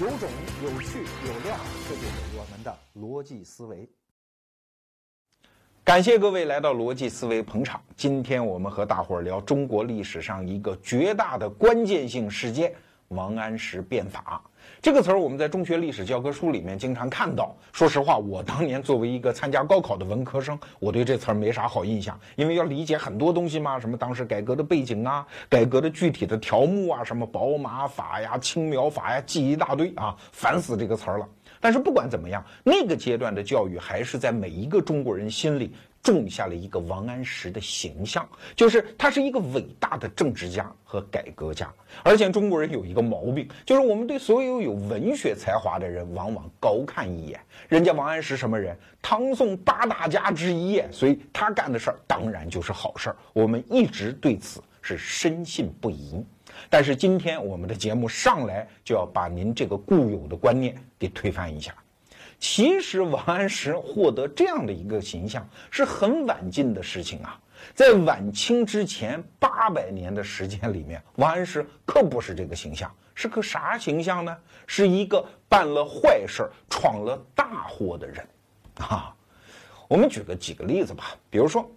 有种、有趣、有料，这就是我们的逻辑思维。感谢各位来到逻辑思维捧场。今天我们和大伙儿聊中国历史上一个绝大的关键性事件——王安石变法。这个词儿我们在中学历史教科书里面经常看到。说实话，我当年作为一个参加高考的文科生，我对这词儿没啥好印象，因为要理解很多东西嘛，什么当时改革的背景啊，改革的具体的条目啊，什么宝马法呀、青苗法呀，记一大堆啊，烦死这个词儿了。但是不管怎么样，那个阶段的教育还是在每一个中国人心里种下了一个王安石的形象，就是他是一个伟大的政治家和改革家。而且中国人有一个毛病，就是我们对所有有文学才华的人往往高看一眼。人家王安石什么人？唐宋八大家之一，所以他干的事儿当然就是好事儿。我们一直对此是深信不疑。但是今天我们的节目上来就要把您这个固有的观念给推翻一下。其实王安石获得这样的一个形象是很晚近的事情啊，在晚清之前八百年的时间里面，王安石可不是这个形象，是个啥形象呢？是一个办了坏事、闯了大祸的人啊。我们举个几个例子吧，比如说。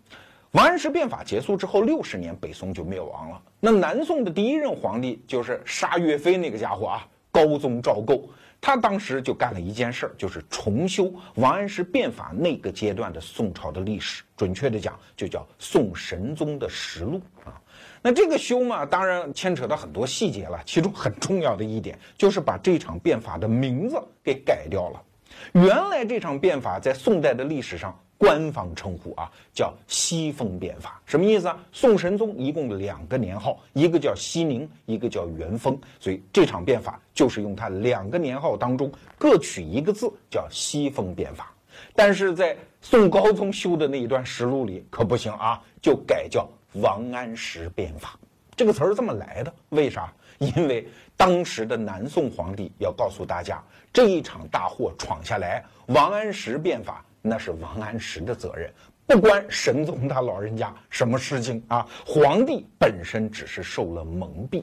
王安石变法结束之后六十年，北宋就灭亡了。那南宋的第一任皇帝就是杀岳飞那个家伙啊，高宗赵构。他当时就干了一件事儿，就是重修王安石变法那个阶段的宋朝的历史。准确的讲，就叫宋神宗的实录啊。那这个修嘛，当然牵扯到很多细节了。其中很重要的一点，就是把这场变法的名字给改掉了。原来这场变法在宋代的历史上。官方称呼啊，叫西风变法，什么意思啊？宋神宗一共两个年号，一个叫熙宁，一个叫元丰，所以这场变法就是用他两个年号当中各取一个字，叫西风变法。但是在宋高宗修的那一段实录里可不行啊，就改叫王安石变法。这个词儿这么来的，为啥？因为当时的南宋皇帝要告诉大家，这一场大祸闯下来，王安石变法。那是王安石的责任，不关神宗他老人家什么事情啊！皇帝本身只是受了蒙蔽。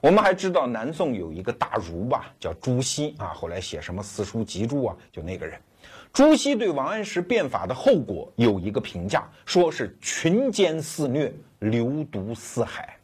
我们还知道南宋有一个大儒吧，叫朱熹啊，后来写什么四书集注啊，就那个人。朱熹对王安石变法的后果有一个评价，说是群奸肆虐，流毒四海。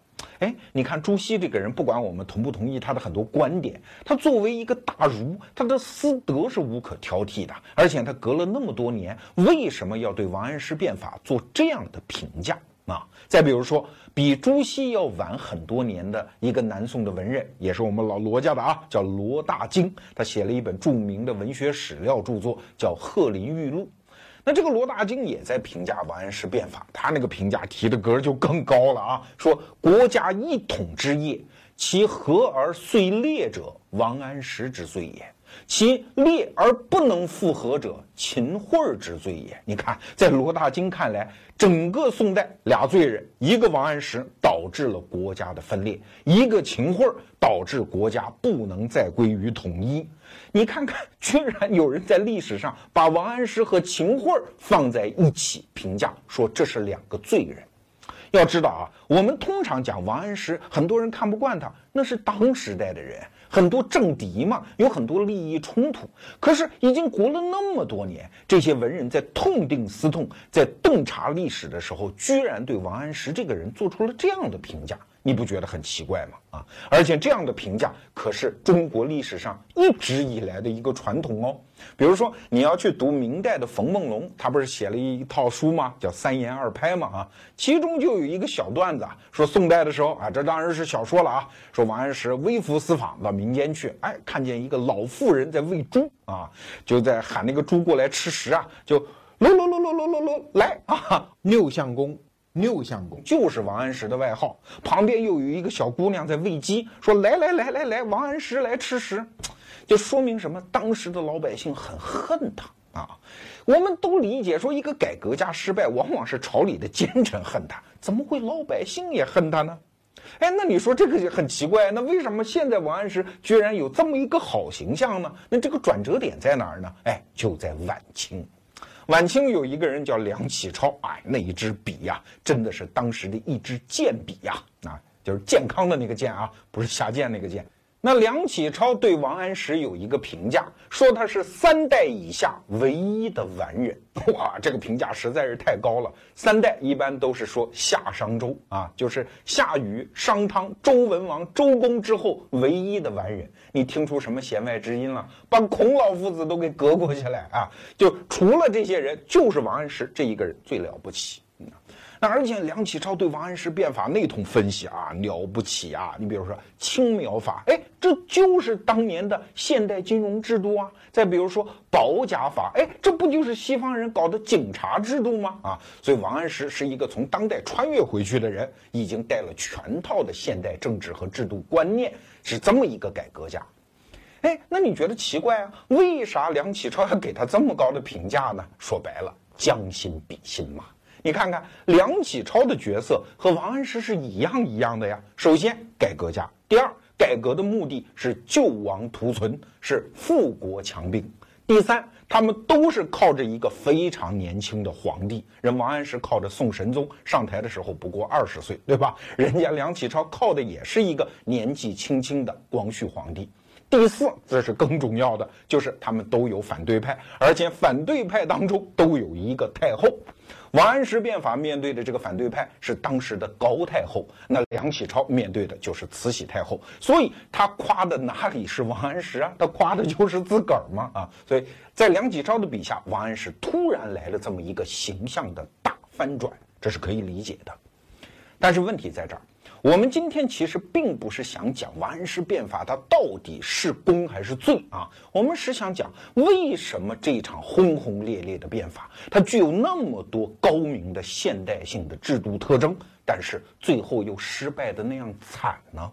哎，你看朱熹这个人，不管我们同不同意他的很多观点，他作为一个大儒，他的私德是无可挑剔的。而且他隔了那么多年，为什么要对王安石变法做这样的评价啊？再比如说，比朱熹要晚很多年的一个南宋的文人，也是我们老罗家的啊，叫罗大经，他写了一本著名的文学史料著作，叫《鹤林玉录》。那这个罗大经也在评价王安石变法，他那个评价提的格就更高了啊，说国家一统之业，其和而遂裂者，王安石之罪也。其裂而不能复合者，秦桧之罪也。你看，在罗大经看来，整个宋代俩罪人，一个王安石导致了国家的分裂，一个秦桧导致国家不能再归于统一。你看看，居然有人在历史上把王安石和秦桧放在一起评价，说这是两个罪人。要知道啊，我们通常讲王安石，很多人看不惯他，那是当时代的人。很多政敌嘛，有很多利益冲突。可是已经过了那么多年，这些文人在痛定思痛，在洞察历史的时候，居然对王安石这个人做出了这样的评价。你不觉得很奇怪吗？啊！而且这样的评价可是中国历史上一直以来的一个传统哦。比如说，你要去读明代的冯梦龙，他不是写了一套书吗？叫《三言二拍》嘛，啊，其中就有一个小段子，说宋代的时候啊，这当然是小说了啊。说王安石微服私访到民间去，哎，看见一个老妇人在喂猪啊，就在喊那个猪过来吃食啊，就噜噜噜噜噜噜噜来啊，六相公。六相公就是王安石的外号，旁边又有一个小姑娘在喂鸡，说来来来来来，王安石来吃食，就说明什么？当时的老百姓很恨他啊。我们都理解说，一个改革家失败，往往是朝里的奸臣恨他，怎么会老百姓也恨他呢？哎，那你说这个就很奇怪，那为什么现在王安石居然有这么一个好形象呢？那这个转折点在哪儿呢？哎，就在晚清。晚清有一个人叫梁启超，哎，那一支笔呀，真的是当时的一支健笔呀，啊，就是健康的那个健啊，不是下贱那个贱。那梁启超对王安石有一个评价，说他是三代以下唯一的完人。哇，这个评价实在是太高了。三代一般都是说夏商周啊，就是夏禹、商汤、周文王、周公之后唯一的完人。你听出什么弦外之音了？把孔老夫子都给隔过去了啊！就除了这些人，就是王安石这一个人最了不起。而且梁启超对王安石变法那通分析啊，了不起啊！你比如说青苗法，哎，这就是当年的现代金融制度啊。再比如说保甲法，哎，这不就是西方人搞的警察制度吗？啊，所以王安石是一个从当代穿越回去的人，已经带了全套的现代政治和制度观念，是这么一个改革家。哎，那你觉得奇怪啊？为啥梁启超要给他这么高的评价呢？说白了，将心比心嘛。你看看梁启超的角色和王安石是一样一样的呀。首先，改革家；第二，改革的目的是救亡图存，是富国强兵；第三，他们都是靠着一个非常年轻的皇帝。人王安石靠着宋神宗上台的时候不过二十岁，对吧？人家梁启超靠的也是一个年纪轻轻的光绪皇帝。第四，这是更重要的，就是他们都有反对派，而且反对派当中都有一个太后。王安石变法面对的这个反对派是当时的高太后，那梁启超面对的就是慈禧太后，所以他夸的哪里是王安石啊？他夸的就是自个儿嘛啊！所以在梁启超的笔下，王安石突然来了这么一个形象的大翻转，这是可以理解的。但是问题在这儿。我们今天其实并不是想讲王安石变法它到底是功还是罪啊，我们是想讲为什么这一场轰轰烈烈的变法它具有那么多高明的现代性的制度特征，但是最后又失败的那样惨呢？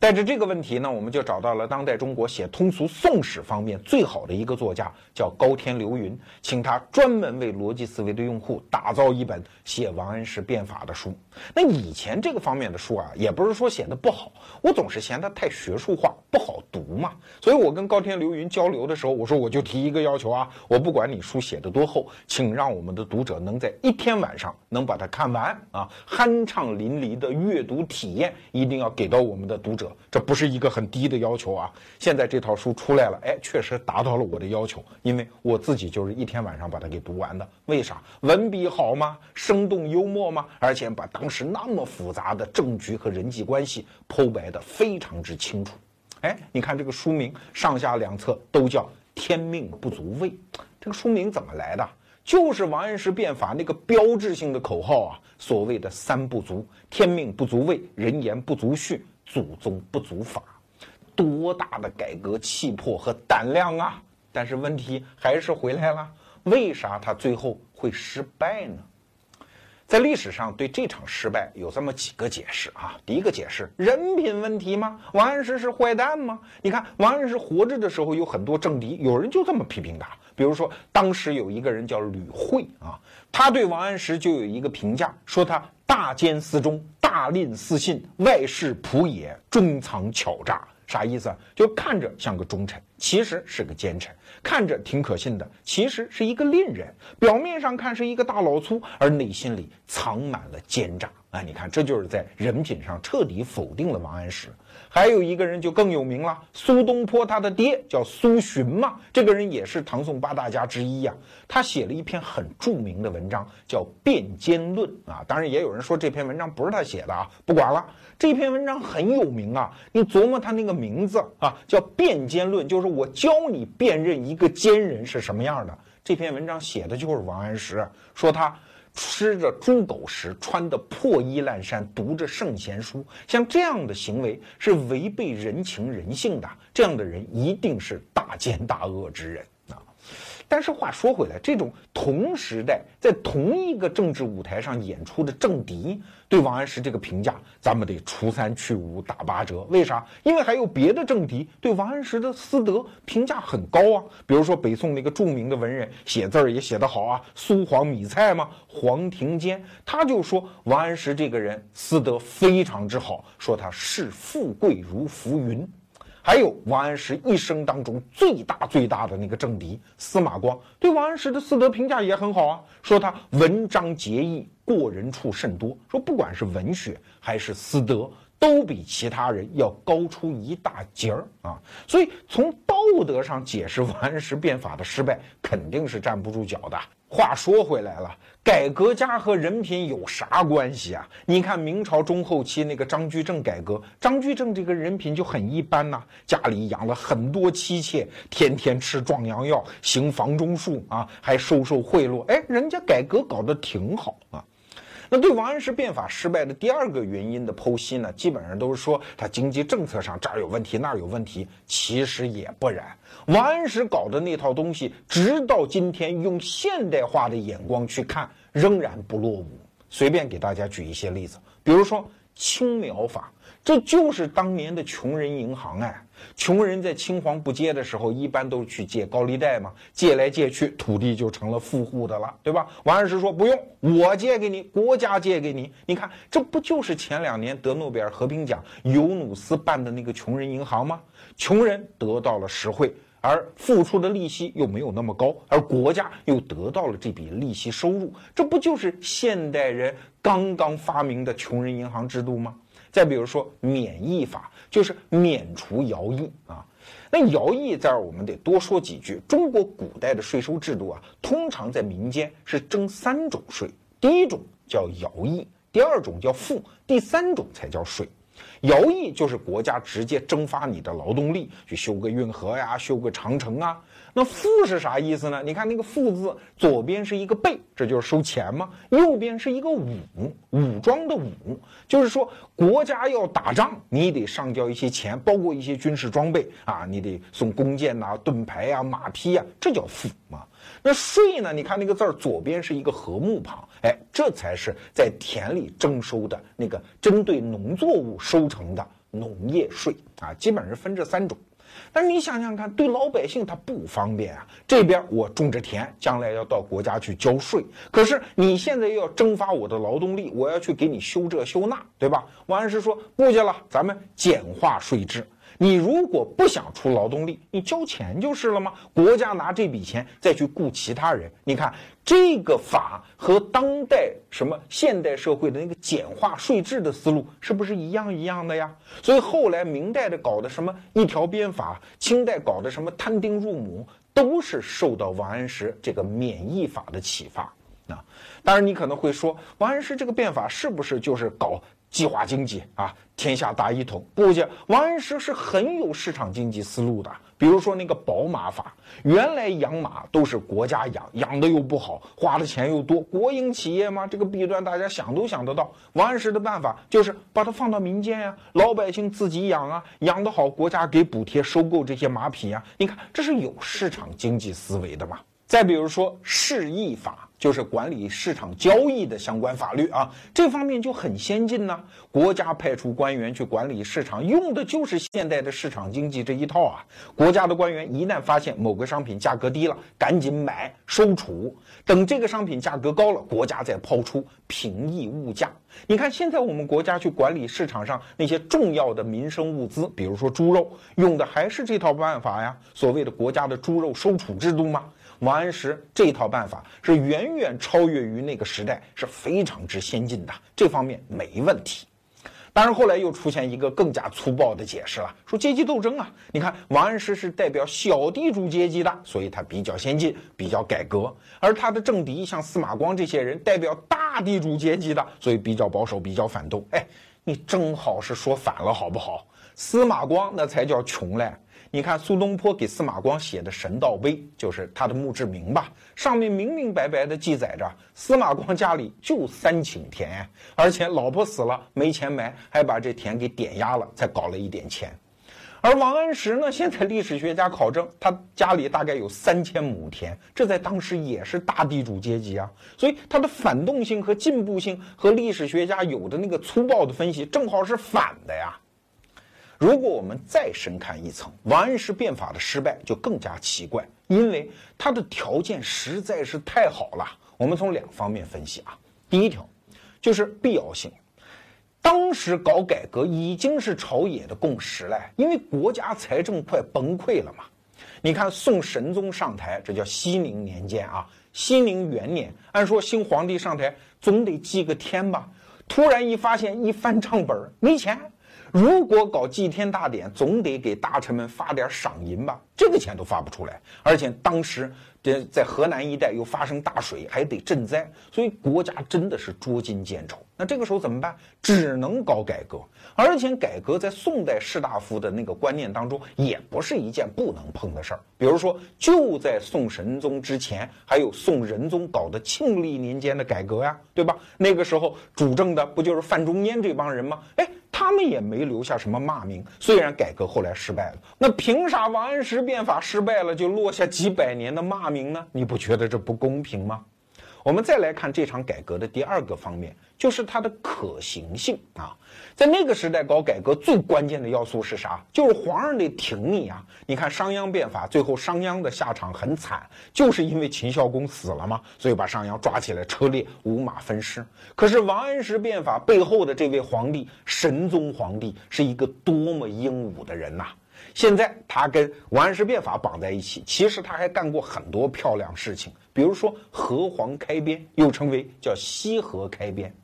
带着这个问题呢，我们就找到了当代中国写通俗宋史方面最好的一个作家，叫高天流云，请他专门为逻辑思维的用户打造一本写王安石变法的书。那以前这个方面的书啊，也不是说写的不好，我总是嫌它太学术化，不好读嘛。所以我跟高天流云交流的时候，我说我就提一个要求啊，我不管你书写的多厚，请让我们的读者能在一天晚上能把它看完啊，酣畅淋漓的阅读体验一定要给到我们的读者。这不是一个很低的要求啊！现在这套书出来了，哎，确实达到了我的要求，因为我自己就是一天晚上把它给读完的。为啥？文笔好吗？生动幽默吗？而且把当时那么复杂的政局和人际关系剖白的非常之清楚。哎，你看这个书名上下两侧都叫“天命不足畏”，这个书名怎么来的？就是王安石变法那个标志性的口号啊，所谓的“三不足”：天命不足畏，人言不足恤。祖宗不足法，多大的改革气魄和胆量啊！但是问题还是回来了，为啥他最后会失败呢？在历史上对这场失败有这么几个解释啊。第一个解释，人品问题吗？王安石是坏蛋吗？你看王安石活着的时候有很多政敌，有人就这么批评他。比如说当时有一个人叫吕惠啊，他对王安石就有一个评价，说他大奸思忠。大吝私信，外事仆也，中藏巧诈，啥意思啊？就看着像个忠臣，其实是个奸臣；看着挺可信的，其实是一个吝人。表面上看是一个大老粗，而内心里藏满了奸诈。啊，你看，这就是在人品上彻底否定了王安石。还有一个人就更有名了，苏东坡他的爹叫苏洵嘛，这个人也是唐宋八大家之一呀。他写了一篇很著名的文章，叫《辩奸论》啊。当然，也有人说这篇文章不是他写的啊，不管了，这篇文章很有名啊。你琢磨他那个名字啊，叫《辩奸论》，就是我教你辨认一个奸人是什么样的。这篇文章写的就是王安石，说他。吃着猪狗食，穿的破衣烂衫，读着圣贤书，像这样的行为是违背人情人性的。这样的人一定是大奸大恶之人。但是话说回来，这种同时代在同一个政治舞台上演出的政敌，对王安石这个评价，咱们得除三去五打八折。为啥？因为还有别的政敌对王安石的私德评价很高啊。比如说北宋那个著名的文人，写字儿也写得好啊，苏黄米蔡嘛，黄庭坚，他就说王安石这个人私德非常之好，说他视富贵如浮云。还有王安石一生当中最大最大的那个政敌司马光，对王安石的私德评价也很好啊，说他文章结义，过人处甚多，说不管是文学还是私德，都比其他人要高出一大截儿啊。所以从道德上解释王安石变法的失败，肯定是站不住脚的。话说回来了，改革家和人品有啥关系啊？你看明朝中后期那个张居正改革，张居正这个人品就很一般呐，家里养了很多妻妾，天天吃壮阳药，行房中术啊，还收受贿赂，哎，人家改革搞得挺好啊。那对王安石变法失败的第二个原因的剖析呢，基本上都是说他经济政策上这儿有问题那儿有问题，其实也不然。王安石搞的那套东西，直到今天用现代化的眼光去看，仍然不落伍。随便给大家举一些例子，比如说青苗法。这就是当年的穷人银行哎，穷人在青黄不接的时候，一般都去借高利贷嘛，借来借去，土地就成了富户的了，对吧？王安石说不用，我借给你，国家借给你，你看，这不就是前两年得诺贝尔和平奖尤努斯办的那个穷人银行吗？穷人得到了实惠，而付出的利息又没有那么高，而国家又得到了这笔利息收入，这不就是现代人刚刚发明的穷人银行制度吗？再比如说免役法，就是免除徭役啊。那徭役这儿我们得多说几句。中国古代的税收制度啊，通常在民间是征三种税，第一种叫徭役，第二种叫赋，第三种才叫税。徭役就是国家直接征发你的劳动力去修个运河呀，修个长城啊。那赋是啥意思呢？你看那个赋字，左边是一个贝，这就是收钱嘛；右边是一个武，武装的武，就是说国家要打仗，你得上交一些钱，包括一些军事装备啊，你得送弓箭呐、盾牌呀、马匹呀，这叫赋嘛。那税呢？你看那个字儿，左边是一个禾木旁，哎，这才是在田里征收的那个针对农作物收成的农业税啊。基本上分这三种。但是你想想看，对老百姓他不方便啊。这边我种着田，将来要到国家去交税，可是你现在要征发我的劳动力，我要去给你修这修那，对吧？王安石说不去了，咱们简化税制。你如果不想出劳动力，你交钱就是了吗？国家拿这笔钱再去雇其他人，你看这个法和当代什么现代社会的那个简化税制的思路是不是一样一样的呀？所以后来明代的搞的什么一条鞭法，清代搞的什么摊丁入亩，都是受到王安石这个免役法的启发啊。当然你可能会说，王安石这个变法是不是就是搞？计划经济啊，天下大一统。不讲，王安石是很有市场经济思路的。比如说那个宝马法，原来养马都是国家养，养的又不好，花的钱又多，国营企业嘛，这个弊端大家想都想得到。王安石的办法就是把它放到民间呀，老百姓自己养啊，养得好，国家给补贴收购这些马匹呀。你看，这是有市场经济思维的嘛。再比如说市易法。就是管理市场交易的相关法律啊，这方面就很先进呢。国家派出官员去管理市场，用的就是现代的市场经济这一套啊。国家的官员一旦发现某个商品价格低了，赶紧买收储，等这个商品价格高了，国家再抛出，平抑物价。你看现在我们国家去管理市场上那些重要的民生物资，比如说猪肉，用的还是这套办法呀，所谓的国家的猪肉收储制度吗？王安石这套办法是远远超越于那个时代，是非常之先进的，这方面没问题。当然，后来又出现一个更加粗暴的解释了，说阶级斗争啊，你看王安石是代表小地主阶级的，所以他比较先进，比较改革；而他的政敌像司马光这些人代表大地主阶级的，所以比较保守，比较反动。哎，你正好是说反了，好不好？司马光那才叫穷嘞。你看苏东坡给司马光写的《神道碑》，就是他的墓志铭吧？上面明明白白的记载着，司马光家里就三顷田，而且老婆死了没钱埋，还把这田给点押了，才搞了一点钱。而王安石呢，现在历史学家考证，他家里大概有三千亩田，这在当时也是大地主阶级啊。所以他的反动性和进步性和历史学家有的那个粗暴的分析，正好是反的呀。如果我们再深看一层，王安石变法的失败就更加奇怪，因为他的条件实在是太好了。我们从两方面分析啊，第一条就是必要性。当时搞改革已经是朝野的共识了，因为国家财政快崩溃了嘛。你看宋神宗上台，这叫熙宁年间啊，熙宁元年，按说新皇帝上台总得祭个天吧，突然一发现一翻账本没钱。如果搞祭天大典，总得给大臣们发点赏银吧？这个钱都发不出来，而且当时这在河南一带又发生大水，还得赈灾，所以国家真的是捉襟见肘。那这个时候怎么办？只能搞改革，而且改革在宋代士大夫的那个观念当中，也不是一件不能碰的事儿。比如说，就在宋神宗之前，还有宋仁宗搞的庆历年间的改革呀，对吧？那个时候主政的不就是范仲淹这帮人吗？哎。他们也没留下什么骂名，虽然改革后来失败了，那凭啥王安石变法失败了就落下几百年的骂名呢？你不觉得这不公平吗？我们再来看这场改革的第二个方面，就是它的可行性啊。在那个时代搞改革最关键的要素是啥？就是皇上得挺你啊！你看商鞅变法，最后商鞅的下场很惨，就是因为秦孝公死了嘛，所以把商鞅抓起来车裂，五马分尸。可是王安石变法背后的这位皇帝，神宗皇帝是一个多么英武的人呐！现在他跟王安石变法绑在一起，其实他还干过很多漂亮事情，比如说河黄开边，又称为叫西河开边。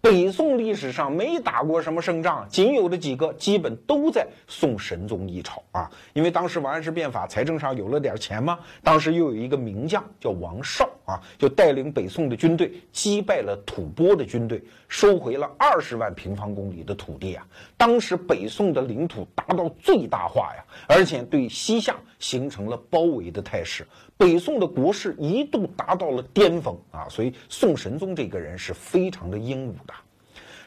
北宋历史上没打过什么胜仗，仅有的几个基本都在宋神宗一朝啊。因为当时王安石变法，财政上有了点钱嘛。当时又有一个名将叫王绍啊，就带领北宋的军队击败了吐蕃的军队，收回了二十万平方公里的土地啊。当时北宋的领土达到最大化呀，而且对西夏形成了包围的态势。北宋的国势一度达到了巅峰啊，所以宋神宗这个人是非常的英武的，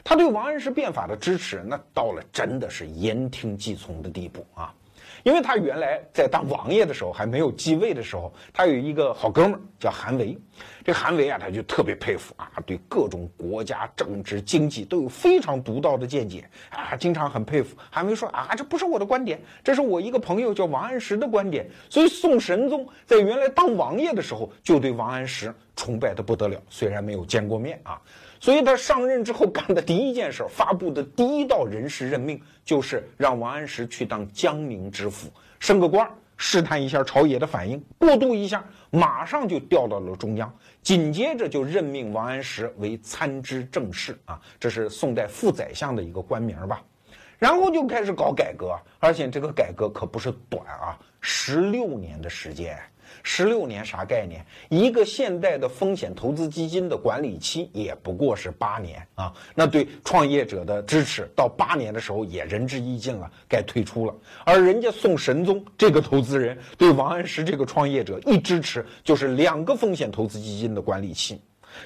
他对王安石变法的支持，那到了真的是言听计从的地步啊。因为他原来在当王爷的时候，还没有继位的时候，他有一个好哥们儿叫韩维。这韩维啊，他就特别佩服啊，对各种国家政治经济都有非常独到的见解啊，经常很佩服。韩维说啊，这不是我的观点，这是我一个朋友叫王安石的观点。所以宋神宗在原来当王爷的时候，就对王安石崇拜的不得了，虽然没有见过面啊。所以他上任之后干的第一件事，发布的第一道人事任命，就是让王安石去当江宁知府，升个官，试探一下朝野的反应，过渡一下，马上就调到了中央。紧接着就任命王安石为参知政事啊，这是宋代副宰相的一个官名吧。然后就开始搞改革，而且这个改革可不是短啊，十六年的时间。十六年啥概念？一个现代的风险投资基金的管理期也不过是八年啊！那对创业者的支持到八年的时候也仁至义尽了，该退出了。而人家宋神宗这个投资人对王安石这个创业者一支持就是两个风险投资基金的管理期。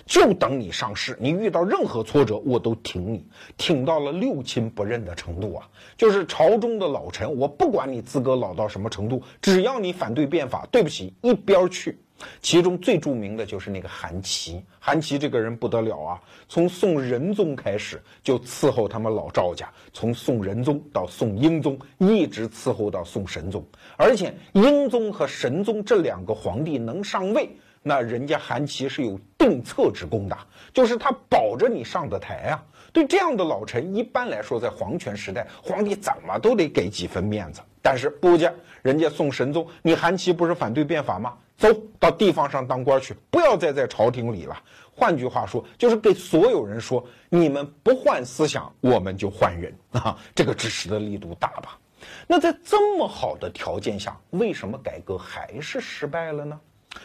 就等你上市，你遇到任何挫折，我都挺你，挺到了六亲不认的程度啊！就是朝中的老臣，我不管你资格老到什么程度，只要你反对变法，对不起，一边去。其中最著名的就是那个韩琦，韩琦这个人不得了啊！从宋仁宗开始就伺候他们老赵家，从宋仁宗到宋英宗，一直伺候到宋神宗，而且英宗和神宗这两个皇帝能上位。那人家韩琦是有定策之功的，就是他保着你上的台啊。对这样的老臣，一般来说在皇权时代，皇帝怎么都得给几分面子。但是不家，人家宋神宗，你韩琦不是反对变法吗？走到地方上当官去，不要再在朝廷里了。换句话说，就是给所有人说，你们不换思想，我们就换人 啊。这个支持的力度大吧？那在这么好的条件下，为什么改革还是失败了呢？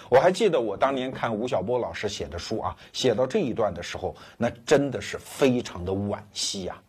我还记得我当年看吴晓波老师写的书啊，写到这一段的时候，那真的是非常的惋惜呀。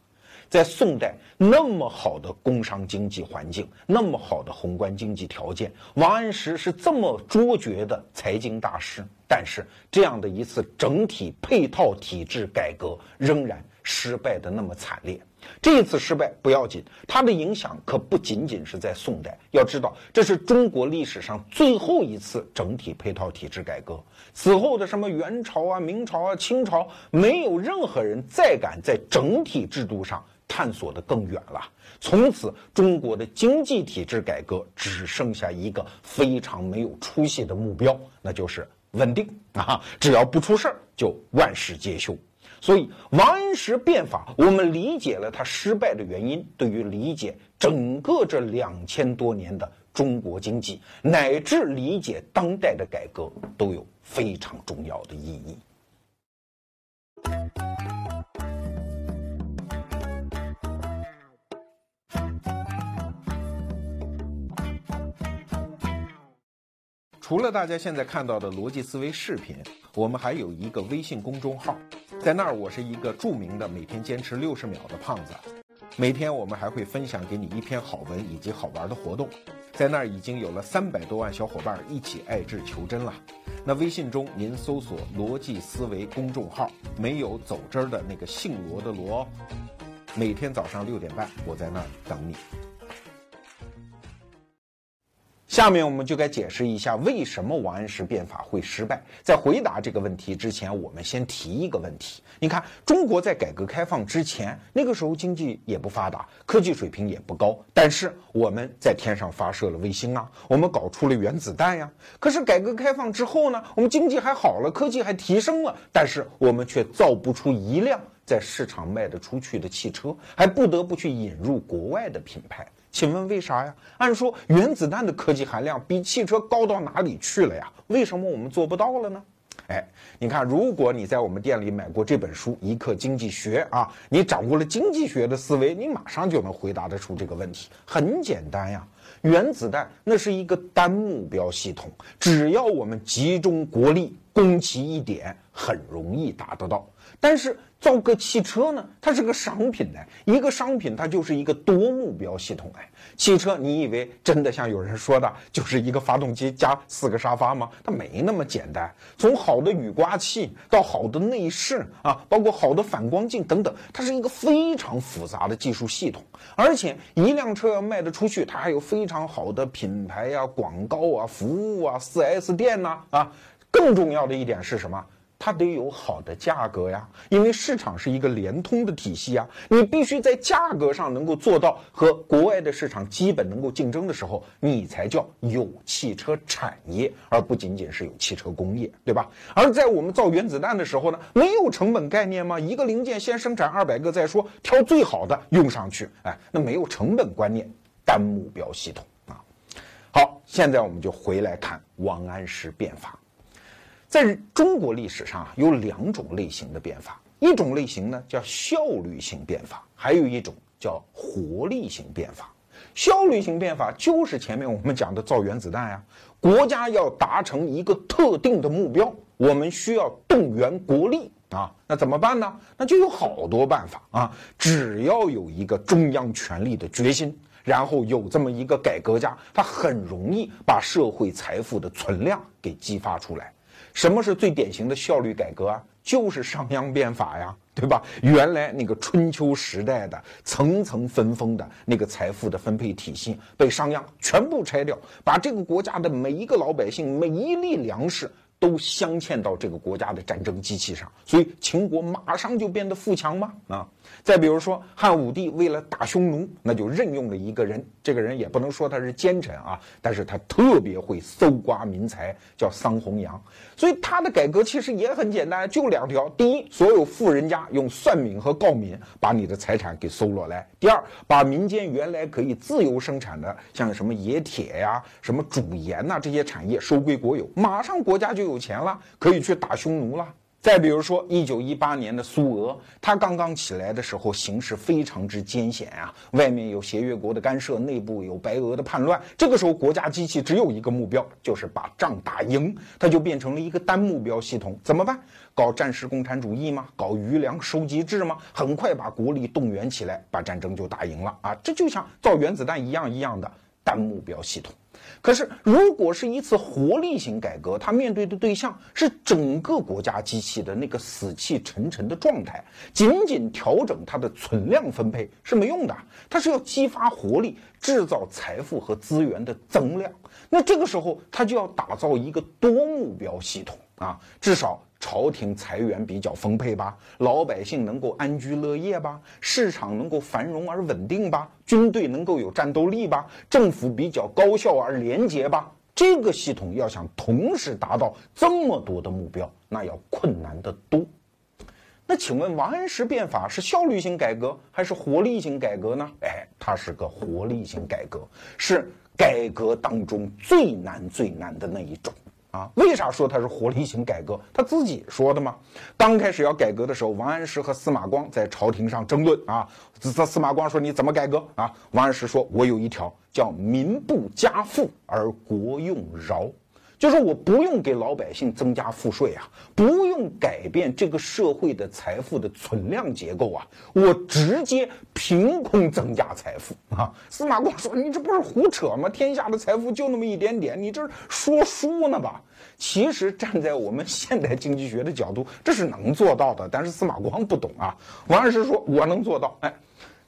在宋代那么好的工商经济环境，那么好的宏观经济条件，王安石是这么卓绝的财经大师，但是这样的一次整体配套体制改革，仍然失败的那么惨烈。这一次失败不要紧，它的影响可不仅仅是在宋代。要知道，这是中国历史上最后一次整体配套体制改革。此后的什么元朝啊、明朝啊、清朝，没有任何人再敢在整体制度上探索的更远了。从此，中国的经济体制改革只剩下一个非常没有出息的目标，那就是稳定啊！只要不出事儿，就万事皆休。所以，王安石变法，我们理解了他失败的原因，对于理解整个这两千多年的中国经济，乃至理解当代的改革，都有非常重要的意义。除了大家现在看到的逻辑思维视频，我们还有一个微信公众号，在那儿我是一个著名的每天坚持六十秒的胖子。每天我们还会分享给你一篇好文以及好玩的活动，在那儿已经有了三百多万小伙伴一起爱智求真了。那微信中您搜索“逻辑思维”公众号，没有走之儿的那个姓罗的罗。每天早上六点半，我在那儿等你。下面我们就该解释一下为什么王安石变法会失败。在回答这个问题之前，我们先提一个问题。你看，中国在改革开放之前，那个时候经济也不发达，科技水平也不高，但是我们在天上发射了卫星啊，我们搞出了原子弹呀。可是改革开放之后呢，我们经济还好了，科技还提升了，但是我们却造不出一辆在市场卖得出去的汽车，还不得不去引入国外的品牌。请问为啥呀？按说原子弹的科技含量比汽车高到哪里去了呀？为什么我们做不到了呢？哎，你看，如果你在我们店里买过这本书《一课经济学》啊，你掌握了经济学的思维，你马上就能回答得出这个问题。很简单呀，原子弹那是一个单目标系统，只要我们集中国力攻其一点，很容易达得到。但是造个汽车呢，它是个商品呢，一个商品它就是一个多目标系统哎。汽车你以为真的像有人说的，就是一个发动机加四个沙发吗？它没那么简单。从好的雨刮器到好的内饰啊，包括好的反光镜等等，它是一个非常复杂的技术系统。而且一辆车要卖得出去，它还有非常好的品牌呀、广告啊、服务啊、四 S 店呐啊。更重要的一点是什么？它得有好的价格呀，因为市场是一个联通的体系啊，你必须在价格上能够做到和国外的市场基本能够竞争的时候，你才叫有汽车产业，而不仅仅是有汽车工业，对吧？而在我们造原子弹的时候呢，没有成本概念吗？一个零件先生产二百个再说，挑最好的用上去，哎，那没有成本观念，单目标系统啊。好，现在我们就回来看王安石变法。在中国历史上啊，有两种类型的变法，一种类型呢叫效率型变法，还有一种叫活力型变法。效率型变法就是前面我们讲的造原子弹呀，国家要达成一个特定的目标，我们需要动员国力啊，那怎么办呢？那就有好多办法啊，只要有一个中央权力的决心，然后有这么一个改革家，他很容易把社会财富的存量给激发出来。什么是最典型的效率改革啊？就是商鞅变法呀，对吧？原来那个春秋时代的层层分封的那个财富的分配体系，被商鞅全部拆掉，把这个国家的每一个老百姓每一粒粮食。都镶嵌到这个国家的战争机器上，所以秦国马上就变得富强吗？啊，再比如说汉武帝为了打匈奴，那就任用了一个人，这个人也不能说他是奸臣啊，但是他特别会搜刮民财，叫桑弘羊。所以他的改革其实也很简单，就两条：第一，所有富人家用算命和告民把你的财产给搜罗来；第二，把民间原来可以自由生产的，像什么冶铁呀、什么煮盐呐这些产业收归国有，马上国家就有。有钱了，可以去打匈奴了。再比如说，一九一八年的苏俄，它刚刚起来的时候，形势非常之艰险啊，外面有协约国的干涉，内部有白俄的叛乱。这个时候，国家机器只有一个目标，就是把仗打赢。它就变成了一个单目标系统，怎么办？搞战时共产主义吗？搞余粮收集制吗？很快把国力动员起来，把战争就打赢了啊！这就像造原子弹一样一样的单目标系统。可是，如果是一次活力型改革，它面对的对象是整个国家机器的那个死气沉沉的状态，仅仅调整它的存量分配是没用的，它是要激发活力，制造财富和资源的增量。那这个时候，它就要打造一个多目标系统啊，至少。朝廷财源比较丰沛吧，老百姓能够安居乐业吧，市场能够繁荣而稳定吧，军队能够有战斗力吧，政府比较高效而廉洁吧。这个系统要想同时达到这么多的目标，那要困难得多。那请问王安石变法是效率性改革还是活力性改革呢？哎，它是个活力性改革，是改革当中最难最难的那一种。啊，为啥说他是活力型改革？他自己说的吗？刚开始要改革的时候，王安石和司马光在朝廷上争论啊。这司马光说：“你怎么改革啊？”王安石说：“我有一条，叫民不加赋而国用饶，就是我不用给老百姓增加赋税啊，不用改变这个社会的财富的存量结构啊，我直接凭空增加财富啊。司马光说：“你这不是胡扯吗？天下的财富就那么一点点，你这是说书呢吧？”其实站在我们现代经济学的角度，这是能做到的。但是司马光不懂啊。王安石说：“我能做到。”哎，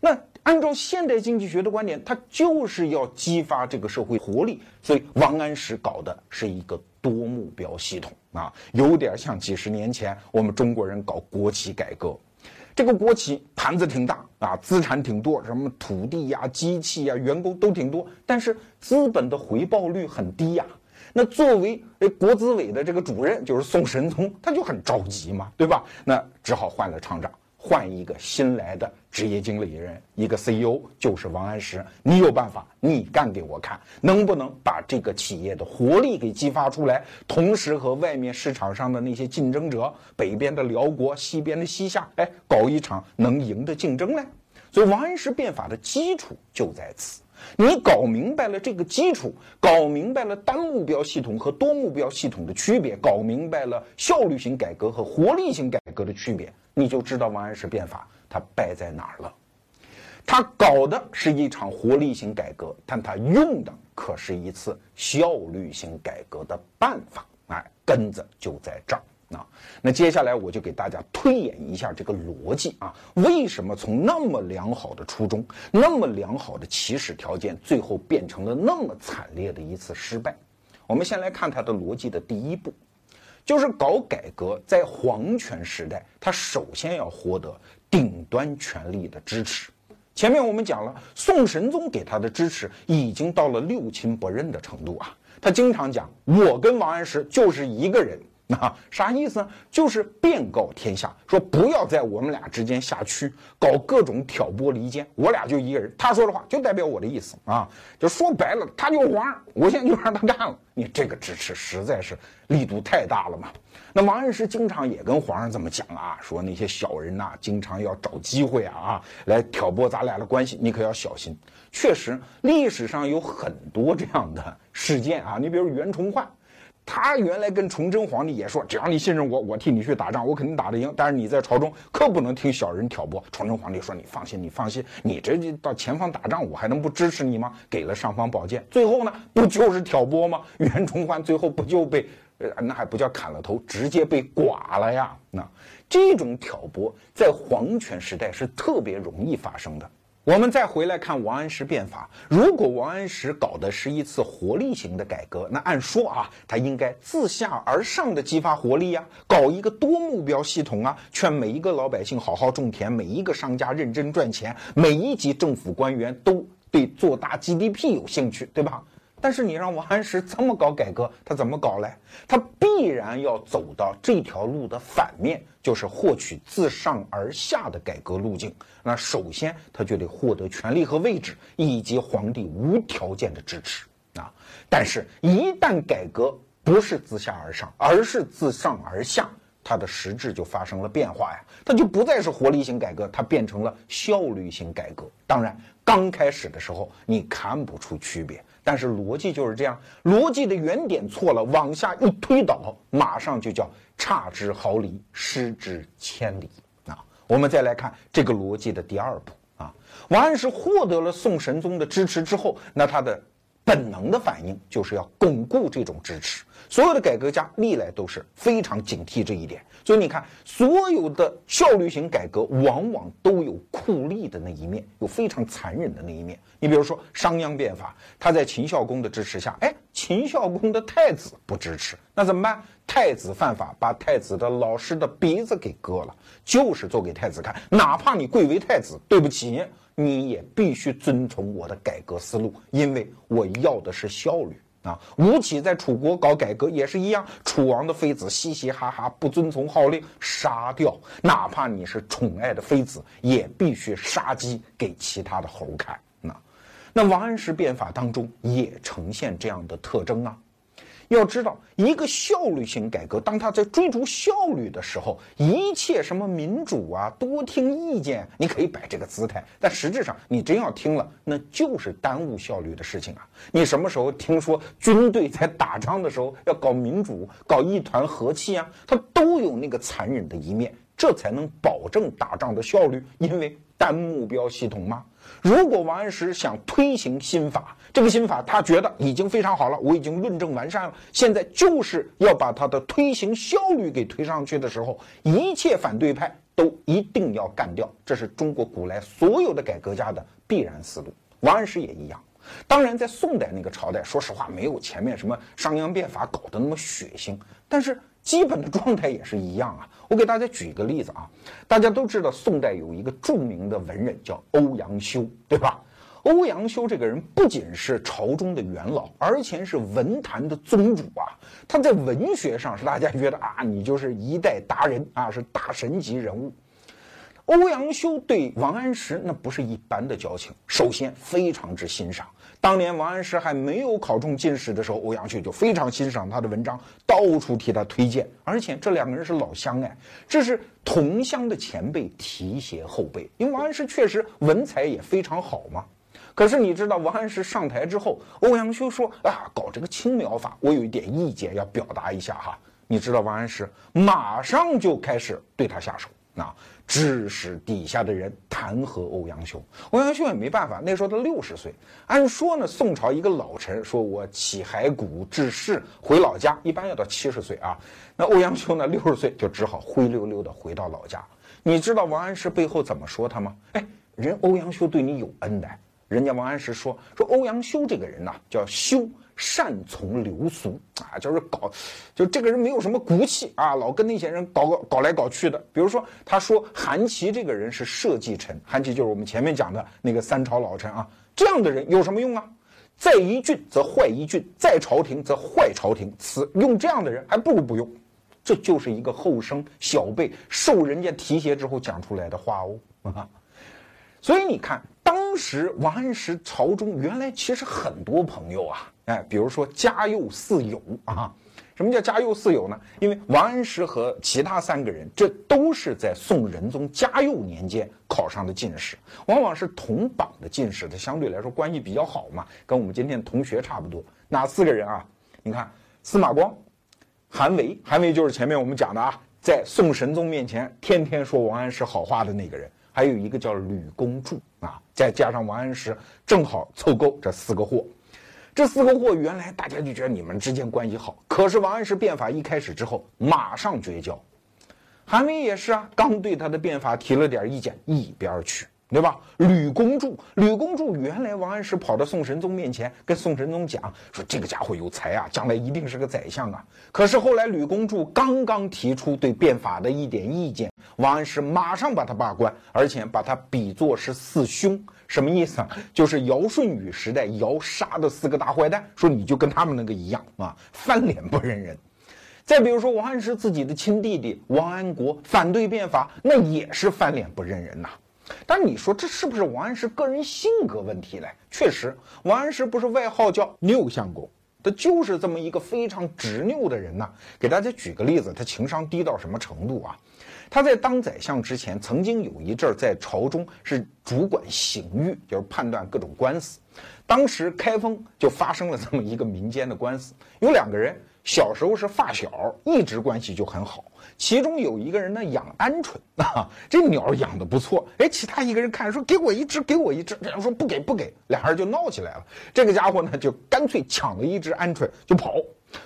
那。按照现代经济学的观点，它就是要激发这个社会活力，所以王安石搞的是一个多目标系统啊，有点像几十年前我们中国人搞国企改革。这个国企盘子挺大啊，资产挺多，什么土地呀、机器呀、员工都挺多，但是资本的回报率很低呀。那作为诶国资委的这个主任，就是宋神宗，他就很着急嘛，对吧？那只好换了厂长。换一个新来的职业经理人，一个 CEO 就是王安石。你有办法，你干给我看，能不能把这个企业的活力给激发出来？同时和外面市场上的那些竞争者，北边的辽国，西边的西夏，哎，搞一场能赢的竞争呢？所以王安石变法的基础就在此。你搞明白了这个基础，搞明白了单目标系统和多目标系统的区别，搞明白了效率型改革和活力型改革的区别。你就知道王安石变法他败在哪儿了，他搞的是一场活力型改革，但他用的可是一次效率型改革的办法，哎，根子就在这儿啊。那接下来我就给大家推演一下这个逻辑啊，为什么从那么良好的初衷、那么良好的起始条件，最后变成了那么惨烈的一次失败？我们先来看它的逻辑的第一步。就是搞改革，在皇权时代，他首先要获得顶端权力的支持。前面我们讲了，宋神宗给他的支持已经到了六亲不认的程度啊。他经常讲：“我跟王安石就是一个人。”啊，啥意思呢？就是便告天下，说不要在我们俩之间下区，搞各种挑拨离间。我俩就一个人，他说的话就代表我的意思啊。就说白了，他就是皇上，我现在就让他干了。你这个支持实在是力度太大了嘛。那王安石经常也跟皇上这么讲啊，说那些小人呐，经常要找机会啊啊，来挑拨咱俩的关系，你可要小心。确实，历史上有很多这样的事件啊。你比如袁崇焕。他原来跟崇祯皇帝也说，只要你信任我，我替你去打仗，我肯定打得赢。但是你在朝中可不能听小人挑拨。崇祯皇帝说：“你放心，你放心，你这到前方打仗，我还能不支持你吗？”给了尚方宝剑，最后呢，不就是挑拨吗？袁崇焕最后不就被，呃，那还不叫砍了头，直接被剐了呀？那这种挑拨在皇权时代是特别容易发生的。我们再回来看王安石变法，如果王安石搞的是一次活力型的改革，那按说啊，他应该自下而上的激发活力呀，搞一个多目标系统啊，劝每一个老百姓好好种田，每一个商家认真赚钱，每一级政府官员都对做大 GDP 有兴趣，对吧？但是你让王安石这么搞改革，他怎么搞嘞？他必然要走到这条路的反面，就是获取自上而下的改革路径。那首先他就得获得权力和位置，以及皇帝无条件的支持啊。但是，一旦改革不是自下而上，而是自上而下，它的实质就发生了变化呀。它就不再是活力型改革，它变成了效率型改革。当然，刚开始的时候你看不出区别。但是逻辑就是这样，逻辑的原点错了，往下一推导，马上就叫差之毫厘，失之千里啊！我们再来看这个逻辑的第二步啊，王安石获得了宋神宗的支持之后，那他的本能的反应就是要巩固这种支持。所有的改革家历来都是非常警惕这一点。所以你看，所有的效率型改革往往都有酷吏的那一面，有非常残忍的那一面。你比如说商鞅变法，他在秦孝公的支持下，哎，秦孝公的太子不支持，那怎么办？太子犯法，把太子的老师的鼻子给割了，就是做给太子看，哪怕你贵为太子，对不起，你也必须遵从我的改革思路，因为我要的是效率。啊，吴起在楚国搞改革也是一样，楚王的妃子嘻嘻哈哈，不遵从号令，杀掉。哪怕你是宠爱的妃子，也必须杀鸡给其他的猴看。那，那王安石变法当中也呈现这样的特征啊。要知道，一个效率型改革，当他在追逐效率的时候，一切什么民主啊、多听意见，你可以摆这个姿态，但实质上你真要听了，那就是耽误效率的事情啊！你什么时候听说军队在打仗的时候要搞民主、搞一团和气啊？它都有那个残忍的一面，这才能保证打仗的效率，因为单目标系统嘛。如果王安石想推行新法，这个新法他觉得已经非常好了，我已经论证完善了，现在就是要把他的推行效率给推上去的时候，一切反对派都一定要干掉，这是中国古来所有的改革家的必然思路。王安石也一样。当然，在宋代那个朝代，说实话没有前面什么商鞅变法搞得那么血腥，但是基本的状态也是一样啊。我给大家举一个例子啊，大家都知道宋代有一个著名的文人叫欧阳修，对吧？欧阳修这个人不仅是朝中的元老，而且是文坛的宗主啊。他在文学上是大家觉得啊，你就是一代达人啊，是大神级人物。欧阳修对王安石那不是一般的交情，首先非常之欣赏。当年王安石还没有考中进士的时候，欧阳修就非常欣赏他的文章，到处替他推荐。而且这两个人是老乡哎，这是同乡的前辈提携后辈。因为王安石确实文采也非常好嘛。可是你知道，王安石上台之后，欧阳修说啊，搞这个青苗法，我有一点意见要表达一下哈。你知道王安石马上就开始对他下手。那致使底下的人弹劾欧阳修，欧阳修也没办法。那时候他六十岁，按说呢，宋朝一个老臣说我起骸骨致仕回老家，一般要到七十岁啊。那欧阳修呢，六十岁就只好灰溜溜的回到老家。你知道王安石背后怎么说他吗？哎，人欧阳修对你有恩的，人家王安石说说欧阳修这个人呐，叫修。善从流俗啊，就是搞，就这个人没有什么骨气啊，老跟那些人搞搞搞来搞去的。比如说，他说韩琦这个人是社稷臣，韩琦就是我们前面讲的那个三朝老臣啊。这样的人有什么用啊？在一郡则坏一郡，在朝廷则坏朝廷。此用这样的人还不如不用。这就是一个后生小辈受人家提携之后讲出来的话哦啊。所以你看，当时王安石朝中原来其实很多朋友啊。哎，比如说嘉佑四友啊，什么叫嘉佑四友呢？因为王安石和其他三个人，这都是在宋仁宗嘉佑年间考上的进士，往往是同榜的进士，他相对来说关系比较好嘛，跟我们今天同学差不多。哪四个人啊？你看司马光、韩维，韩维就是前面我们讲的啊，在宋神宗面前天天说王安石好话的那个人，还有一个叫吕公著啊，再加上王安石，正好凑够这四个货。这四个货原来大家就觉得你们之间关系好，可是王安石变法一开始之后，马上绝交。韩维也是啊，刚对他的变法提了点意见，一边去，对吧？吕公著，吕公著原来王安石跑到宋神宗面前，跟宋神宗讲说这个家伙有才啊，将来一定是个宰相啊。可是后来吕公著刚刚提出对变法的一点意见，王安石马上把他罢官，而且把他比作是四凶。什么意思啊？就是尧舜禹时代尧杀的四个大坏蛋，说你就跟他们那个一样啊，翻脸不认人。再比如说王安石自己的亲弟弟王安国反对变法，那也是翻脸不认人呐。但你说这是不是王安石个人性格问题嘞？确实，王安石不是外号叫拗相公，他就是这么一个非常执拗的人呐。给大家举个例子，他情商低到什么程度啊？他在当宰相之前，曾经有一阵儿在朝中是主管刑狱，就是判断各种官司。当时开封就发生了这么一个民间的官司，有两个人小时候是发小，一直关系就很好。其中有一个人呢养鹌鹑啊，这鸟养的不错。哎，其他一个人看说给我一只，给我一只，然后说不给不给，俩人就闹起来了。这个家伙呢就干脆抢了一只鹌鹑就跑。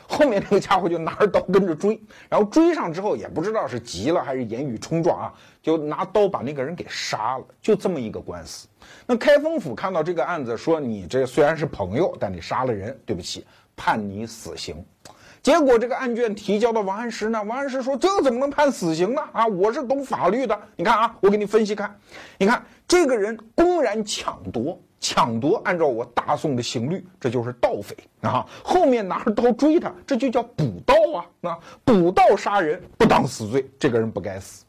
后面那个家伙就拿着刀跟着追，然后追上之后也不知道是急了还是言语冲撞啊，就拿刀把那个人给杀了。就这么一个官司。那开封府看到这个案子，说你这虽然是朋友，但你杀了人，对不起，判你死刑。结果这个案卷提交到王安石呢，王安石说这怎么能判死刑呢？啊，我是懂法律的，你看啊，我给你分析看，你看这个人公然抢夺。抢夺，按照我大宋的刑律，这就是盗匪啊！后面拿着刀追他，这就叫补盗啊！那补盗杀人不当死罪，这个人不该死。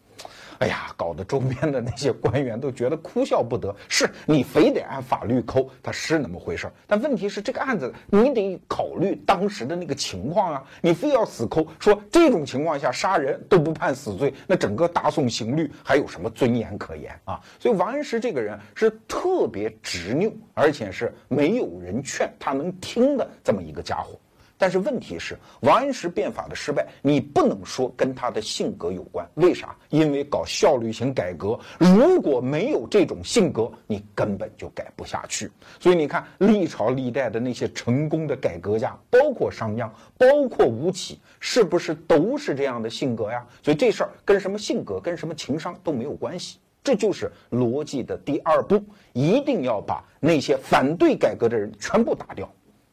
哎呀，搞得周边的那些官员都觉得哭笑不得。是你非得按法律抠，他是那么回事儿。但问题是，这个案子你得考虑当时的那个情况啊。你非要死抠，说这种情况下杀人都不判死罪，那整个大宋刑律还有什么尊严可言啊？所以王安石这个人是特别执拗，而且是没有人劝他能听的这么一个家伙。但是问题是，王安石变法的失败，你不能说跟他的性格有关。为啥？因为搞效率型改革，如果没有这种性格，你根本就改不下去。所以你看，历朝历代的那些成功的改革家，包括商鞅，包括吴起，是不是都是这样的性格呀？所以这事儿跟什么性格、跟什么情商都没有关系。这就是逻辑的第二步，一定要把那些反对改革的人全部打掉。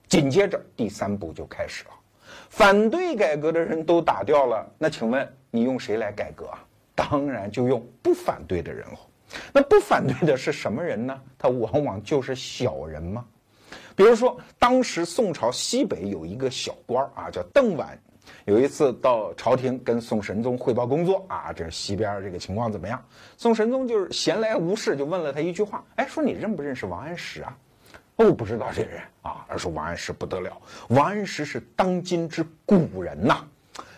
紧接着第三步就开始了，反对改革的人都打掉了，那请问你用谁来改革啊？当然就用不反对的人了。那不反对的是什么人呢？他往往就是小人嘛。比如说，当时宋朝西北有一个小官儿啊，叫邓琬，有一次到朝廷跟宋神宗汇报工作啊，这西边这个情况怎么样？宋神宗就是闲来无事，就问了他一句话，哎，说你认不认识王安石啊？哦，不知道这人啊，而说王安石不得了，王安石是当今之古人呐。